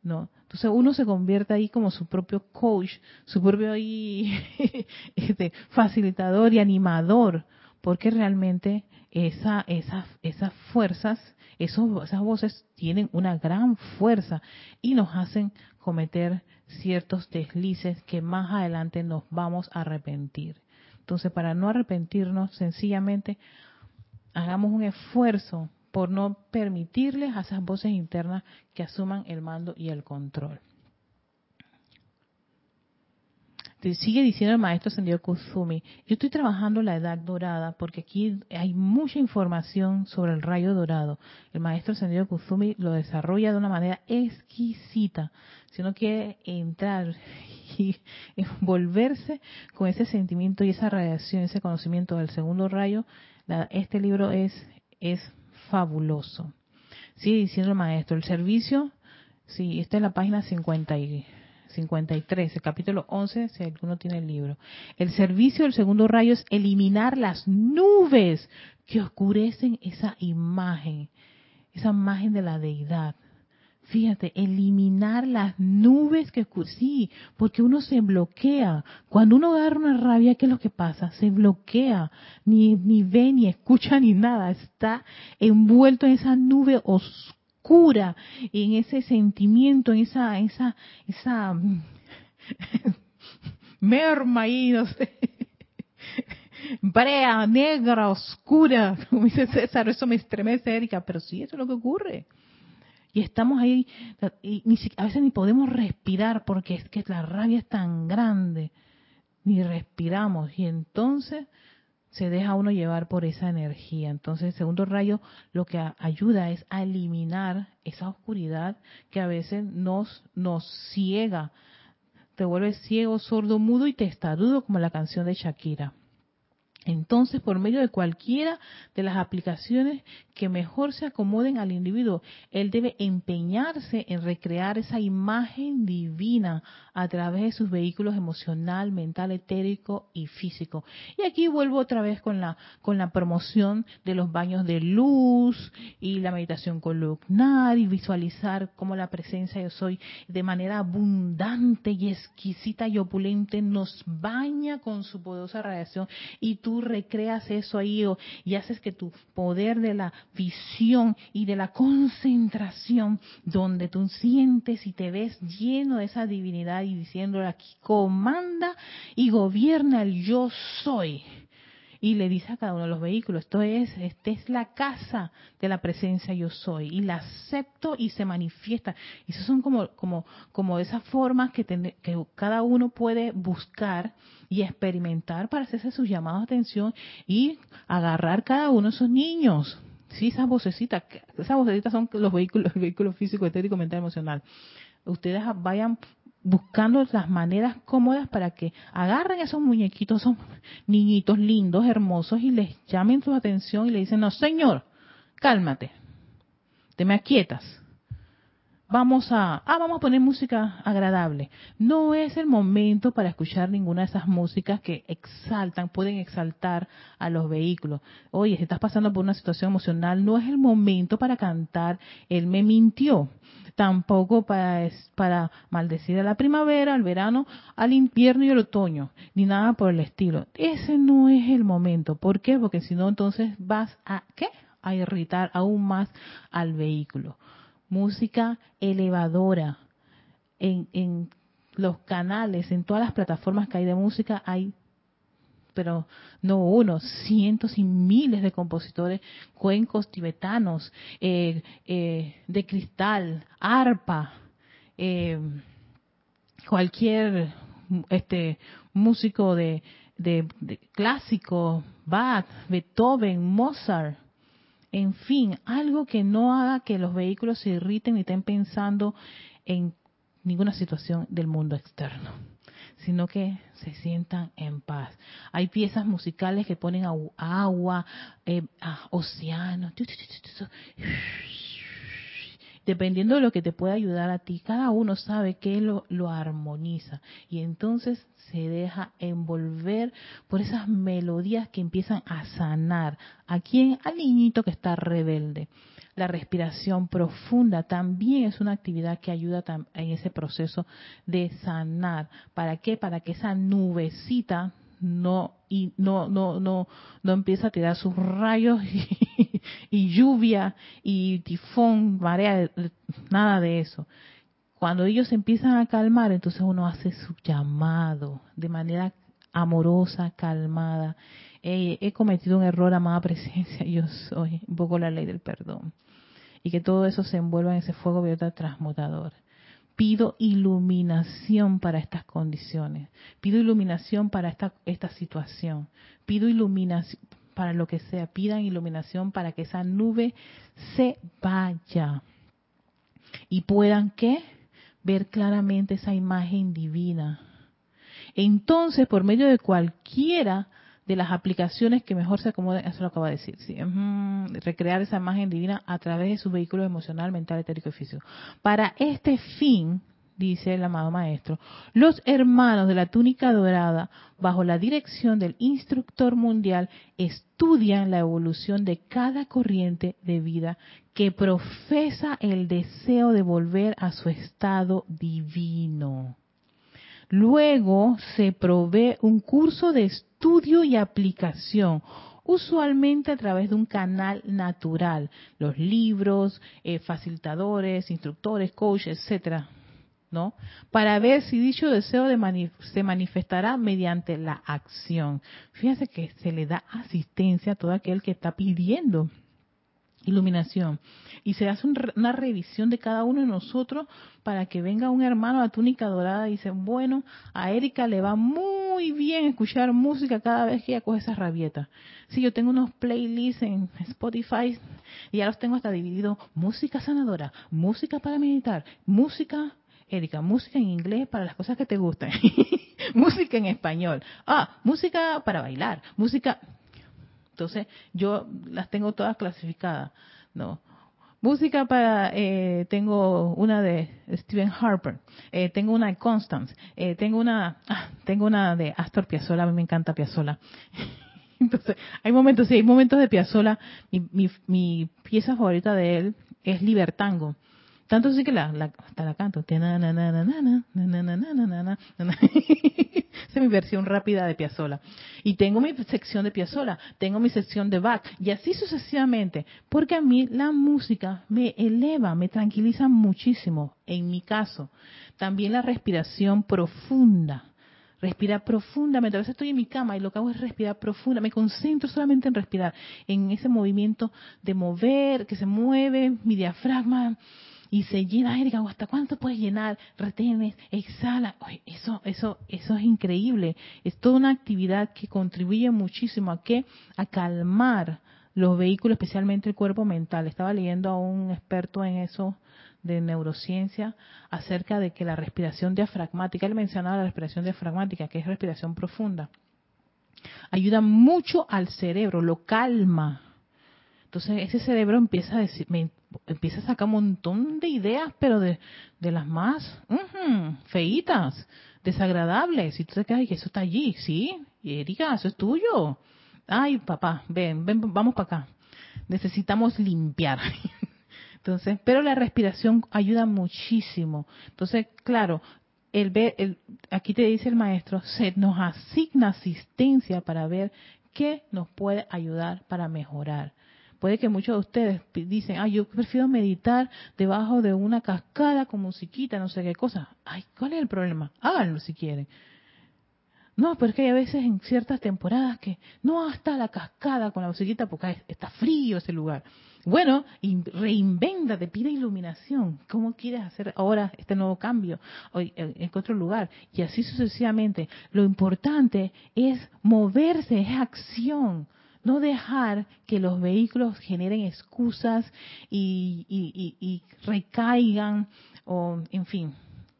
No. Entonces uno se convierte ahí como su propio coach, su propio ahí, este, facilitador y animador, porque realmente esa, esas fuerzas, esos, esas voces tienen una gran fuerza y nos hacen cometer ciertos deslices que más adelante nos vamos a arrepentir. Entonces, para no arrepentirnos, sencillamente hagamos un esfuerzo por no permitirles a esas voces internas que asuman el mando y el control. sigue diciendo el maestro Sendio Kusumi, yo estoy trabajando la edad dorada porque aquí hay mucha información sobre el rayo dorado. El maestro Sendio Kusumi lo desarrolla de una manera exquisita. Si uno quiere entrar y envolverse con ese sentimiento y esa radiación, ese conocimiento del segundo rayo, este libro es, es fabuloso. Sigue diciendo el maestro, el servicio, sí, está en la página 53, el capítulo 11, si alguno tiene el libro. El servicio del segundo rayo es eliminar las nubes que oscurecen esa imagen, esa imagen de la deidad. Fíjate, eliminar las nubes que sí, porque uno se bloquea. Cuando uno agarra una rabia, ¿qué es lo que pasa? Se bloquea, ni, ni ve, ni escucha, ni nada. Está envuelto en esa nube oscura, en ese sentimiento, en esa, esa, esa merma ahí, no sé. Brea, negra, oscura, como dice César, eso me estremece, Erika, pero sí, eso es lo que ocurre y estamos ahí, y a veces ni podemos respirar porque es que la rabia es tan grande, ni respiramos, y entonces se deja uno llevar por esa energía. Entonces, el segundo rayo lo que ayuda es a eliminar esa oscuridad que a veces nos, nos ciega, te vuelves ciego, sordo, mudo y testarudo, como la canción de Shakira. Entonces, por medio de cualquiera de las aplicaciones que mejor se acomoden al individuo, él debe empeñarse en recrear esa imagen divina a través de sus vehículos emocional, mental, etérico y físico. Y aquí vuelvo otra vez con la con la promoción de los baños de luz y la meditación columnar y visualizar cómo la presencia yo soy de manera abundante y exquisita y opulente nos baña con su poderosa radiación y tú recreas eso ahí y haces que tu poder de la visión y de la concentración, donde tú sientes y te ves lleno de esa divinidad y diciéndole aquí, comanda y gobierna el yo soy y le dice a cada uno de los vehículos, esto es, esta es la casa de la presencia yo soy, y la acepto y se manifiesta. Y eso son como, como, como esas formas que, que cada uno puede buscar y experimentar para hacerse sus llamados de atención y agarrar cada uno de esos niños. Sí, esas vocecitas, esas vocecitas son los vehículos, el vehículo físico, estético, mental, emocional. Ustedes vayan buscando las maneras cómodas para que agarren esos muñequitos, esos niñitos lindos, hermosos, y les llamen su atención y le dicen, no, señor, cálmate, te me aquietas. Vamos a, ah, vamos a poner música agradable. No es el momento para escuchar ninguna de esas músicas que exaltan, pueden exaltar a los vehículos. Oye, si estás pasando por una situación emocional, no es el momento para cantar Él me mintió. Tampoco para, para maldecir a la primavera, al verano, al invierno y al otoño, ni nada por el estilo. Ese no es el momento. ¿Por qué? Porque si no, entonces vas a, ¿qué? A irritar aún más al vehículo música elevadora. En, en los canales, en todas las plataformas que hay de música, hay, pero no uno, cientos y miles de compositores, cuencos tibetanos, eh, eh, de cristal, arpa, eh, cualquier este músico de, de, de clásico, Bach, Beethoven, Mozart, en fin, algo que no haga que los vehículos se irriten ni estén pensando en ninguna situación del mundo externo, sino que se sientan en paz. Hay piezas musicales que ponen agua, eh, océano, dependiendo de lo que te pueda ayudar a ti, cada uno sabe que lo, lo armoniza y entonces se deja envolver por esas melodías que empiezan a sanar a quien al niñito que está rebelde. La respiración profunda también es una actividad que ayuda en ese proceso de sanar. ¿Para qué? Para que esa nubecita no y no no no no empieza a tirar sus rayos y, lluvia y tifón, marea, nada de eso. Cuando ellos empiezan a calmar, entonces uno hace su llamado de manera amorosa, calmada. he cometido un error, amada presencia, yo soy un poco la ley del perdón. Y que todo eso se envuelva en ese fuego violeta transmutador pido iluminación para estas condiciones, pido iluminación para esta, esta situación, pido iluminación para lo que sea, pidan iluminación para que esa nube se vaya y puedan ¿qué? ver claramente esa imagen divina. Entonces, por medio de cualquiera de las aplicaciones que mejor se acomoden, eso lo acabo de decir, recrear esa imagen divina a través de su vehículo emocional, mental, etérico y físico. Para este fin, dice el amado maestro, los hermanos de la túnica dorada, bajo la dirección del instructor mundial, estudian la evolución de cada corriente de vida que profesa el deseo de volver a su estado divino. Luego se provee un curso de estudio y aplicación, usualmente a través de un canal natural, los libros, eh, facilitadores, instructores, coaches, etcétera, ¿no? Para ver si dicho deseo se manifestará mediante la acción. Fíjense que se le da asistencia a todo aquel que está pidiendo iluminación. Y se hace una revisión de cada uno de nosotros para que venga un hermano a túnica dorada y dice, bueno, a Erika le va muy bien escuchar música cada vez que ella coge esa rabieta. Sí, yo tengo unos playlists en Spotify y ya los tengo hasta dividido. Música sanadora, música para meditar, música Erika, música en inglés para las cosas que te gustan. música en español. Ah, música para bailar. Música. Entonces, yo las tengo todas clasificadas. No. Música para, eh, tengo una de Stephen Harper, eh, tengo una de Constance, eh, tengo una, ah, tengo una de Astor Piazzolla, a mí me encanta Piazzolla. Entonces, hay momentos, sí, hay momentos de Piazzolla, mi, mi pieza favorita de él es Libertango. Tanto sí que la, la hasta la canto. Esa es mi versión rápida de Piazzolla. Y tengo mi sección de Piazzolla, tengo mi sección de Bach, y así sucesivamente. Porque a mí la música me eleva, me tranquiliza muchísimo. En mi caso, también la respiración profunda. Respirar profundamente. A veces estoy en mi cama y lo que hago es respirar profunda. Me concentro solamente en respirar, en ese movimiento de mover, que se mueve mi diafragma y se llena, Erika, ¿hasta cuánto puedes llenar? Retenes, exhala. eso, eso, eso es increíble. Es toda una actividad que contribuye muchísimo a qué? A calmar los vehículos, especialmente el cuerpo mental. Estaba leyendo a un experto en eso de neurociencia acerca de que la respiración diafragmática, él mencionaba la respiración diafragmática, que es respiración profunda, ayuda mucho al cerebro, lo calma Entonces ese cerebro empieza a decir, me, empieza a sacar un montón de ideas, pero de, las más feitas, desagradables. Y tú te quedas, y eso está allí, sí, y Erika, eso es tuyo. Ay, papá, ven, ven, vamos para acá. Necesitamos limpiar. Entonces, pero la respiración ayuda muchísimo. Entonces, claro, el, el, aquí te dice el maestro, se nos asigna asistencia para ver qué nos puede ayudar para mejorar. Puede que muchos de ustedes dicen, ay, yo prefiero meditar debajo de una cascada con musiquita, no sé qué cosa. Ay, ¿cuál es el problema? Háganlo si quieren. No, pero es que hay veces en ciertas temporadas que no hasta la cascada con la musiquita porque está frío ese lugar. Bueno, reinventa, te pide iluminación. ¿Cómo quieres hacer ahora este nuevo cambio en otro lugar? Y así sucesivamente. Lo importante es moverse, es acción. No dejar que los vehículos generen excusas y, y recaigan o, en fin,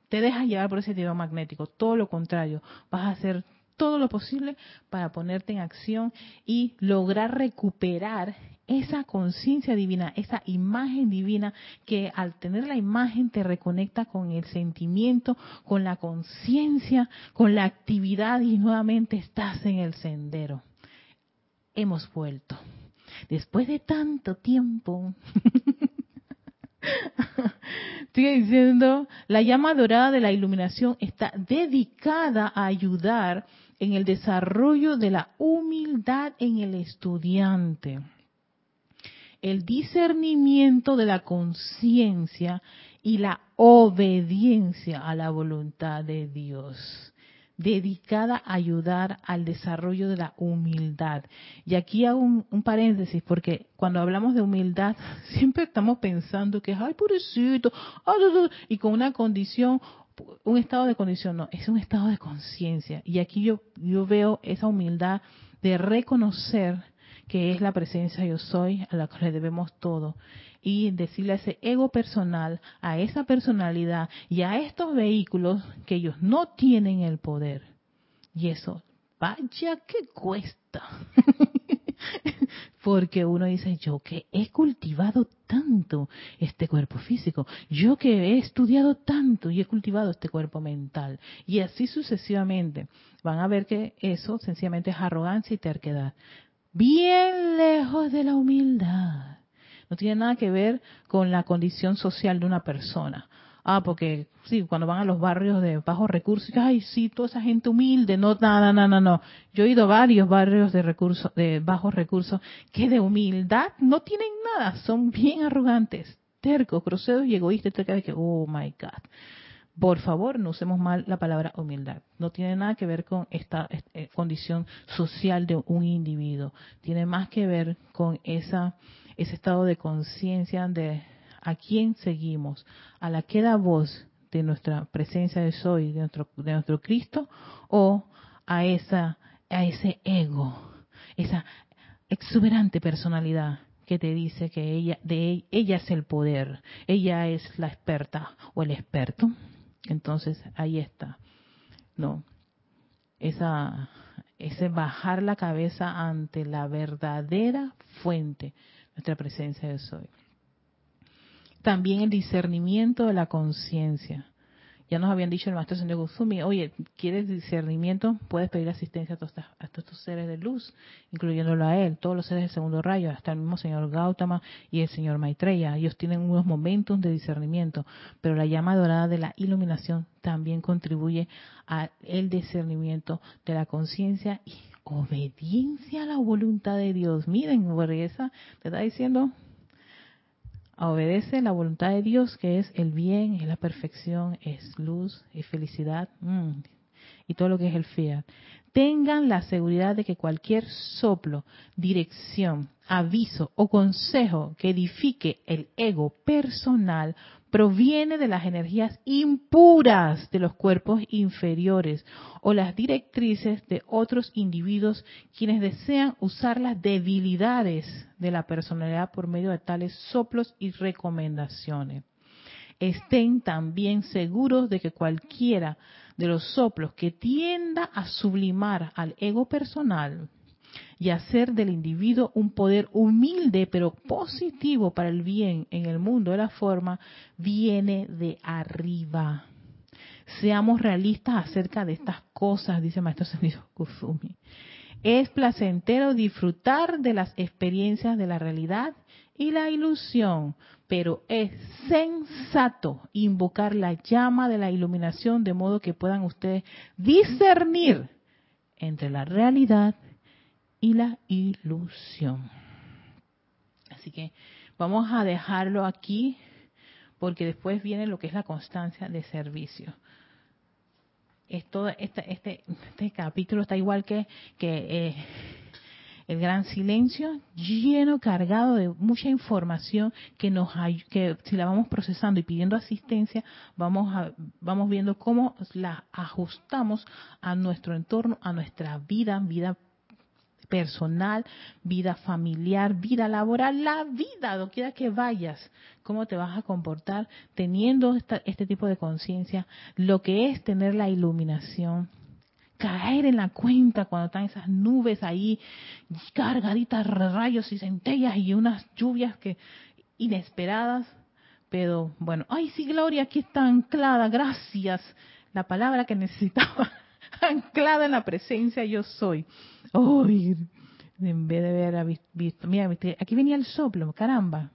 te dejas llevar por ese tiro magnético. Todo lo contrario, vas a hacer todo lo posible para ponerte en acción y lograr recuperar esa conciencia divina, esa imagen divina que al tener la imagen te reconecta con el sentimiento, con la conciencia, con la actividad y nuevamente estás en el sendero. Hemos vuelto. Después de tanto tiempo, sigue diciendo, la llama dorada de la iluminación está dedicada a ayudar en el desarrollo de la humildad en el estudiante el discernimiento de la conciencia y la obediencia a la voluntad de Dios, dedicada a ayudar al desarrollo de la humildad. Y aquí hago un, paréntesis, porque cuando hablamos de humildad, siempre estamos pensando que, ay, pobrecito, y con una condición un estado de condición, no, es un estado de conciencia. Y aquí yo, yo veo esa humildad de reconocer que es la presencia yo soy, a la que le debemos todo. Y decirle a ese ego personal, a esa personalidad y a estos vehículos que ellos no tienen el poder. Y eso, vaya que cuesta. Porque uno dice, yo que he cultivado tanto este cuerpo físico, yo que he estudiado tanto y he cultivado este cuerpo mental, y así sucesivamente, van a ver que eso sencillamente es arrogancia y terquedad bien lejos de la humildad. No tiene nada que ver con la condición social de una persona. Ah, porque sí, cuando van a los barrios de bajos recursos, ay, sí, toda esa gente humilde, no, nada, nada, no, no. Yo he ido a varios barrios de recursos, de bajos recursos, que de humildad no tienen nada, son bien arrogantes, tercos, cruceros y egoístas, de que, oh my God. Por favor, no usemos mal la palabra humildad. No tiene nada que ver con esta eh, condición social de un individuo. Tiene más que ver con esa, ese estado de conciencia de a quién seguimos, a la que da voz de nuestra presencia de soy, de nuestro, de nuestro Cristo, o a esa, a ese ego, esa exuberante personalidad que te dice que ella, de ella es el poder, ella es la experta o el experto. Entonces ahí está, ¿no? Esa, ese bajar la cabeza ante la verdadera fuente, nuestra presencia de soy. También el discernimiento de la conciencia. Ya nos habían dicho el maestro señor Guzumi, oye, ¿quieres discernimiento? Puedes pedir asistencia a todos, estos seres de luz, incluyéndolo a él, todos los seres del segundo rayo, hasta el mismo señor Gautama y el señor Maitreya. Ellos tienen unos momentos de discernimiento, pero la llama dorada de la iluminación también contribuye al discernimiento de la conciencia y obediencia a la voluntad de Dios. Miren, porque esa te está diciendo, obedece la voluntad de Dios, que es el bien, es la perfección, es luz, es felicidad, mm, y todo lo que es el fiat. Tengan la seguridad de que cualquier soplo, dirección, aviso o consejo que edifique el ego personal proviene de las energías impuras de los cuerpos inferiores o las directrices de otros individuos quienes desean usar las debilidades de la personalidad por medio de tales soplos y recomendaciones. Estén también seguros de que cualquiera de los soplos que tienda a sublimar al ego personal, y hacer del individuo un poder humilde pero positivo para el bien en el mundo de la forma, viene de arriba. Seamos realistas acerca de estas cosas, dice Maestro Sendido Kuzumi. Es placentero disfrutar de las experiencias de la realidad y la ilusión, pero es sensato invocar la llama de la iluminación de modo que puedan ustedes discernir entre la realidad y la ilusión. Así que vamos a dejarlo aquí porque después viene lo que es la constancia de servicio. Esto, este, este, este capítulo está igual que, que eh, el gran silencio, lleno, cargado de mucha información que nos que si la vamos procesando y pidiendo asistencia, vamos a, vamos viendo cómo la ajustamos a nuestro entorno, a nuestra vida, vida personal, vida familiar, vida laboral, la vida, doquiera que vayas, cómo te vas a comportar teniendo este tipo de conciencia, lo que es tener la iluminación caer en la cuenta cuando están esas nubes ahí cargaditas rayos y centellas y unas lluvias que inesperadas pero bueno ay sí Gloria aquí está anclada gracias la palabra que necesitaba anclada en la presencia yo soy ay en vez de haber visto mira aquí venía el soplo caramba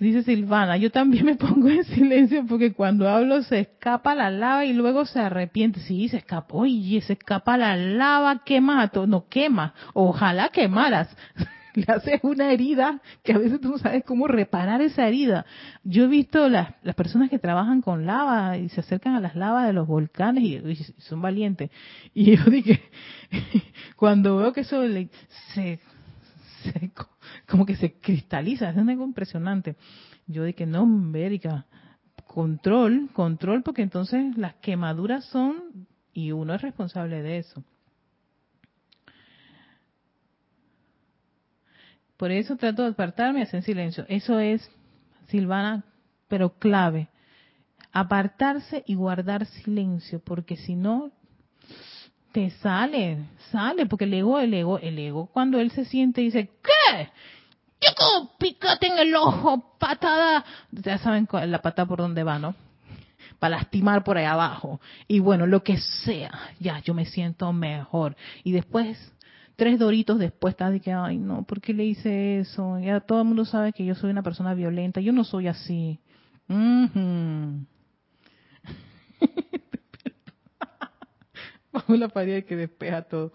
Dice Silvana, yo también me pongo en silencio porque cuando hablo se escapa la lava y luego se arrepiente. Sí, se escapa, oye, se escapa la lava, quema, no quema, ojalá quemaras. Le haces una herida que a veces tú no sabes cómo reparar esa herida. Yo he visto las, las personas que trabajan con lava y se acercan a las lavas de los volcanes y, son valientes. Y yo dije, cuando veo que eso se, se como que se cristaliza, es algo impresionante. Yo dije, no, América, control, control, porque entonces las quemaduras son, y uno es responsable de eso. Por eso trato de apartarme y hacer silencio. Eso es, Silvana, pero clave. Apartarse y guardar silencio, porque si no, te sale, sale, porque el ego, el ego, el ego, cuando él se siente y dice, ¿qué? Yo pícate en el ojo, patada. Ya saben la patada por dónde va, ¿no? Para lastimar por ahí abajo. Y bueno, lo que sea, ya, yo me siento mejor. Y después, tres doritos después, está de que, ay, no, ¿por qué le hice eso? Ya todo el mundo sabe que yo soy una persona violenta. Yo no soy así. Vamos a la pared que despeja todo.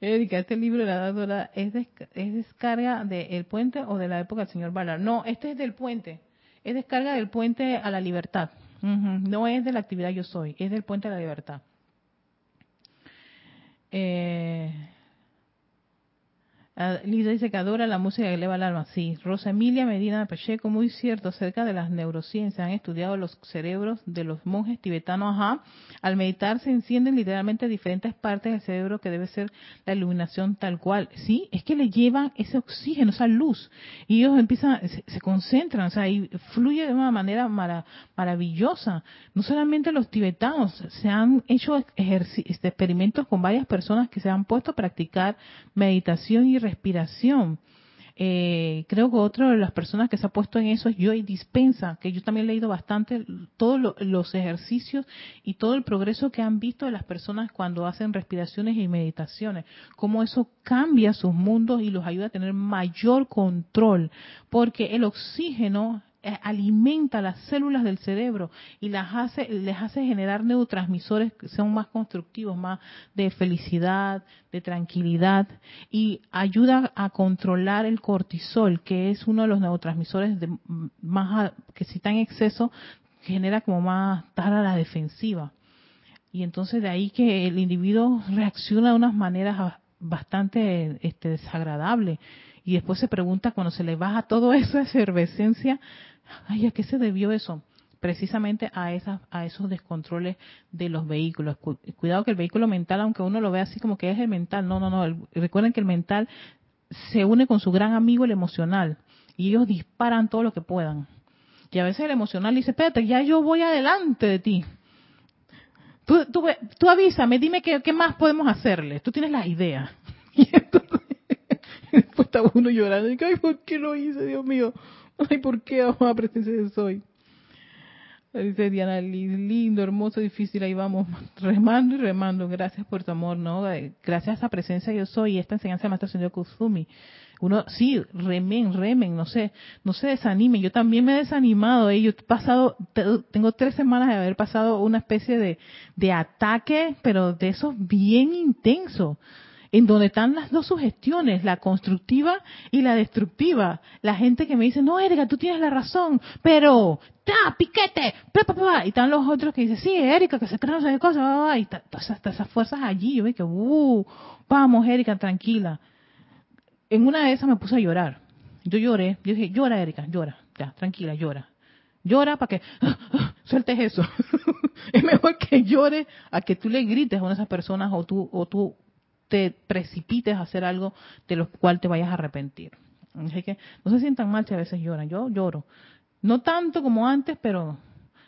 Erika, este libro de la dadora es, es descarga del Puente o de la época del señor Ballard. No, este es del Puente. Es descarga del Puente a la Libertad. No es de la actividad Yo Soy, es del Puente a la Libertad. Eh, Lisa dice que adora la música que eleva el alma. Sí, Rosa Emilia Medina Pacheco, muy cierto, acerca de las neurociencias. Han estudiado los cerebros de los monjes tibetanos. Ajá. Al meditar se encienden literalmente diferentes partes del cerebro que debe ser la iluminación tal cual. Sí, es que le llevan ese oxígeno, esa luz. Y ellos empiezan, se, concentran, o sea, y fluye de una manera maravillosa. No solamente los tibetanos, se han hecho este, experimentos con varias personas que se han puesto a practicar meditación y respiración. Eh, creo que otra de las personas que se ha puesto en eso es Joy Dispensa, que yo también he leído bastante todos los ejercicios y todo el progreso que han visto de las personas cuando hacen respiraciones y meditaciones, cómo eso cambia sus mundos y los ayuda a tener mayor control, porque el oxígeno alimenta las células del cerebro y las hace, les hace generar neurotransmisores que son más constructivos, más de felicidad, de tranquilidad y ayuda a controlar el cortisol, que es uno de los neurotransmisores de más que si está en exceso genera como más estar a la defensiva. Y entonces de ahí que el individuo reacciona de unas maneras bastante este, desagradables y después se pregunta cuando se le baja todo eso de efervescencia, ay, ¿a qué se debió eso? Precisamente a, esas, a esos descontroles de los vehículos. Cuidado que el vehículo mental, aunque uno lo vea así como que es el mental, no, no, no. recuerden que el mental se une con su gran amigo el emocional y ellos disparan todo lo que puedan. Y a veces el emocional dice, espérate, ya yo voy adelante de ti. Tú, tú, tú avísame, dime qué, más podemos hacerle. Tú tienes las ideas. Y entonces, después está uno llorando. Y ay, ¿por qué lo hice, Dios mío? Ay, ¿por qué, a presencia de soy? Dice Diana, lindo, hermoso, difícil, ahí vamos, remando y remando. Gracias por tu amor, ¿no? Gracias a esa presencia yo soy, esta enseñanza de Maestro Señor Kusumi. Uno, sí, remen, remen, no sé, no se desanimen. Yo también me he desanimado, ¿eh? Yo he pasado, tengo tres semanas de haber pasado una especie de, de ataque, pero de esos bien intensos en donde están las dos sugestiones, la constructiva y la destructiva. La gente que me dice, no, Erika, tú tienes la razón, pero, ta, piquete, y están los otros que dicen, sí, Erika, que se crean esas cosas, y todas esas fuerzas allí, yo que, uh, vamos, Erika, tranquila. En una de esas me puse a llorar. Yo lloré, yo dije, llora, Erika, llora, ya, tranquila, llora. Llora para que sueltes eso. es mejor que llore a que tú le grites a una de esas personas o tú, o tú te precipites a hacer algo de lo cual te vayas a arrepentir. Así que no se sientan mal si a veces lloran. Yo lloro. No tanto como antes, pero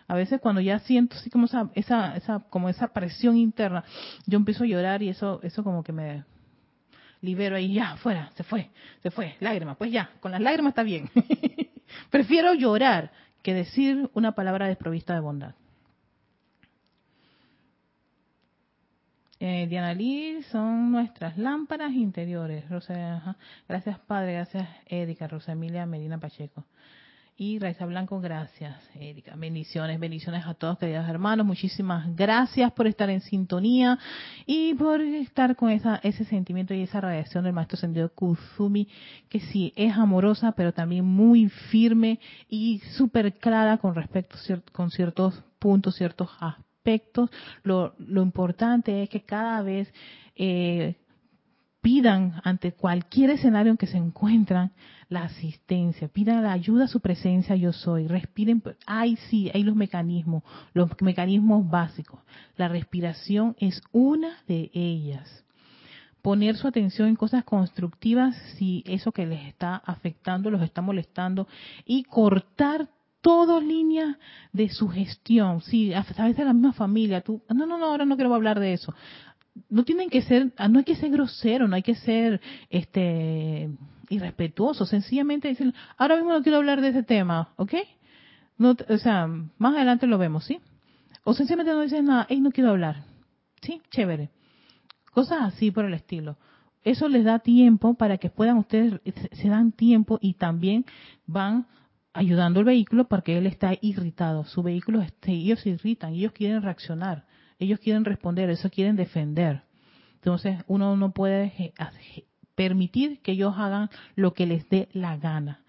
a veces cuando ya siento así como esa, esa, esa, como esa presión interna, yo empiezo a llorar y eso, eso como que me libero ahí, ya, fuera, se fue, se fue, lágrimas, pues ya, con las lágrimas está bien. Prefiero llorar que decir una palabra desprovista de bondad. Eh, Diana Lee son nuestras lámparas interiores. Rosa, Gracias, Padre. Gracias, Erika. Rosa Emilia Medina Pacheco. Y Raiza Blanco, gracias, Erika. Bendiciones, bendiciones a todos, queridos hermanos. Muchísimas gracias por estar en sintonía y por estar con esa, ese sentimiento y esa radiación del maestro sentido Kuzumi, que sí es amorosa, pero también muy firme y súper clara con respecto con ciertos puntos, ciertos aspectos aspectos, lo, lo importante es que cada vez eh, pidan ante cualquier escenario en que se encuentran la asistencia, pidan la ayuda a su presencia yo soy, respiren, ay sí, hay los mecanismos, los mecanismos básicos. La respiración es una de ellas. Poner su atención en cosas constructivas si eso que les está afectando los está molestando y cortar todo línea de sugestión. Sí, a veces la misma familia, tú, no, no, no, ahora no quiero hablar de eso. No tienen que ser, no hay que ser grosero, no hay que ser este irrespetuoso, sencillamente dicen, ahora mismo no quiero hablar de ese tema, ¿ok? No, o sea, más adelante lo vemos, ¿sí? O sencillamente no dicen nada, hey, no quiero hablar. Sí, chévere. Cosas así por el estilo. Eso les da tiempo para que puedan ustedes, se dan tiempo y también van ayudando al vehículo porque él está irritado. Su vehículo, ellos se irritan, ellos quieren reaccionar, ellos quieren responder, eso quieren defender. Entonces uno no puede permitir que ellos hagan lo que les dé la gana.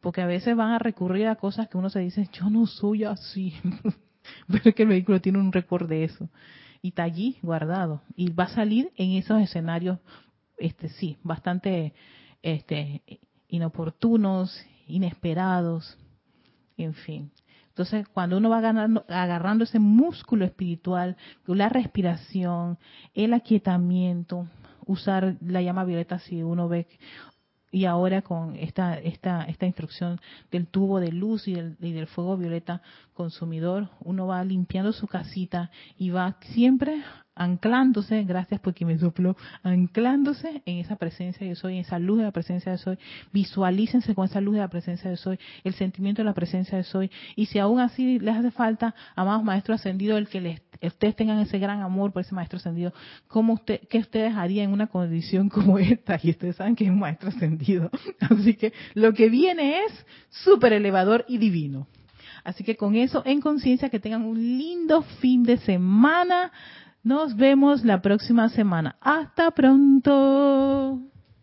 Porque a veces van a recurrir a cosas que uno se dice, yo no soy así. Pero es que el vehículo tiene un récord de eso. Y está allí guardado. Y va a salir en esos escenarios, este sí, bastante este, inoportunos inesperados, en fin. Entonces, cuando uno va ganando, agarrando ese músculo espiritual, la respiración, el aquietamiento, usar la llama violeta si uno ve y ahora con esta esta esta instrucción del tubo de luz y del, y del, fuego violeta consumidor uno va limpiando su casita y va siempre anclándose, gracias porque me sopló, anclándose en esa presencia de soy, en esa luz de la presencia de soy, visualícense con esa luz de la presencia de soy, el sentimiento de la presencia de soy, y si aún así les hace falta, amados maestros ascendidos, el que les, ustedes tengan ese gran amor por ese maestro ascendido, ¿cómo usted, ¿qué ustedes harían en una condición como esta? Y ustedes saben que es un maestro ascendido. Así que lo que viene es súper elevador y divino. Así que con eso en conciencia, que tengan un lindo fin de semana. Nos vemos la próxima semana. Hasta pronto.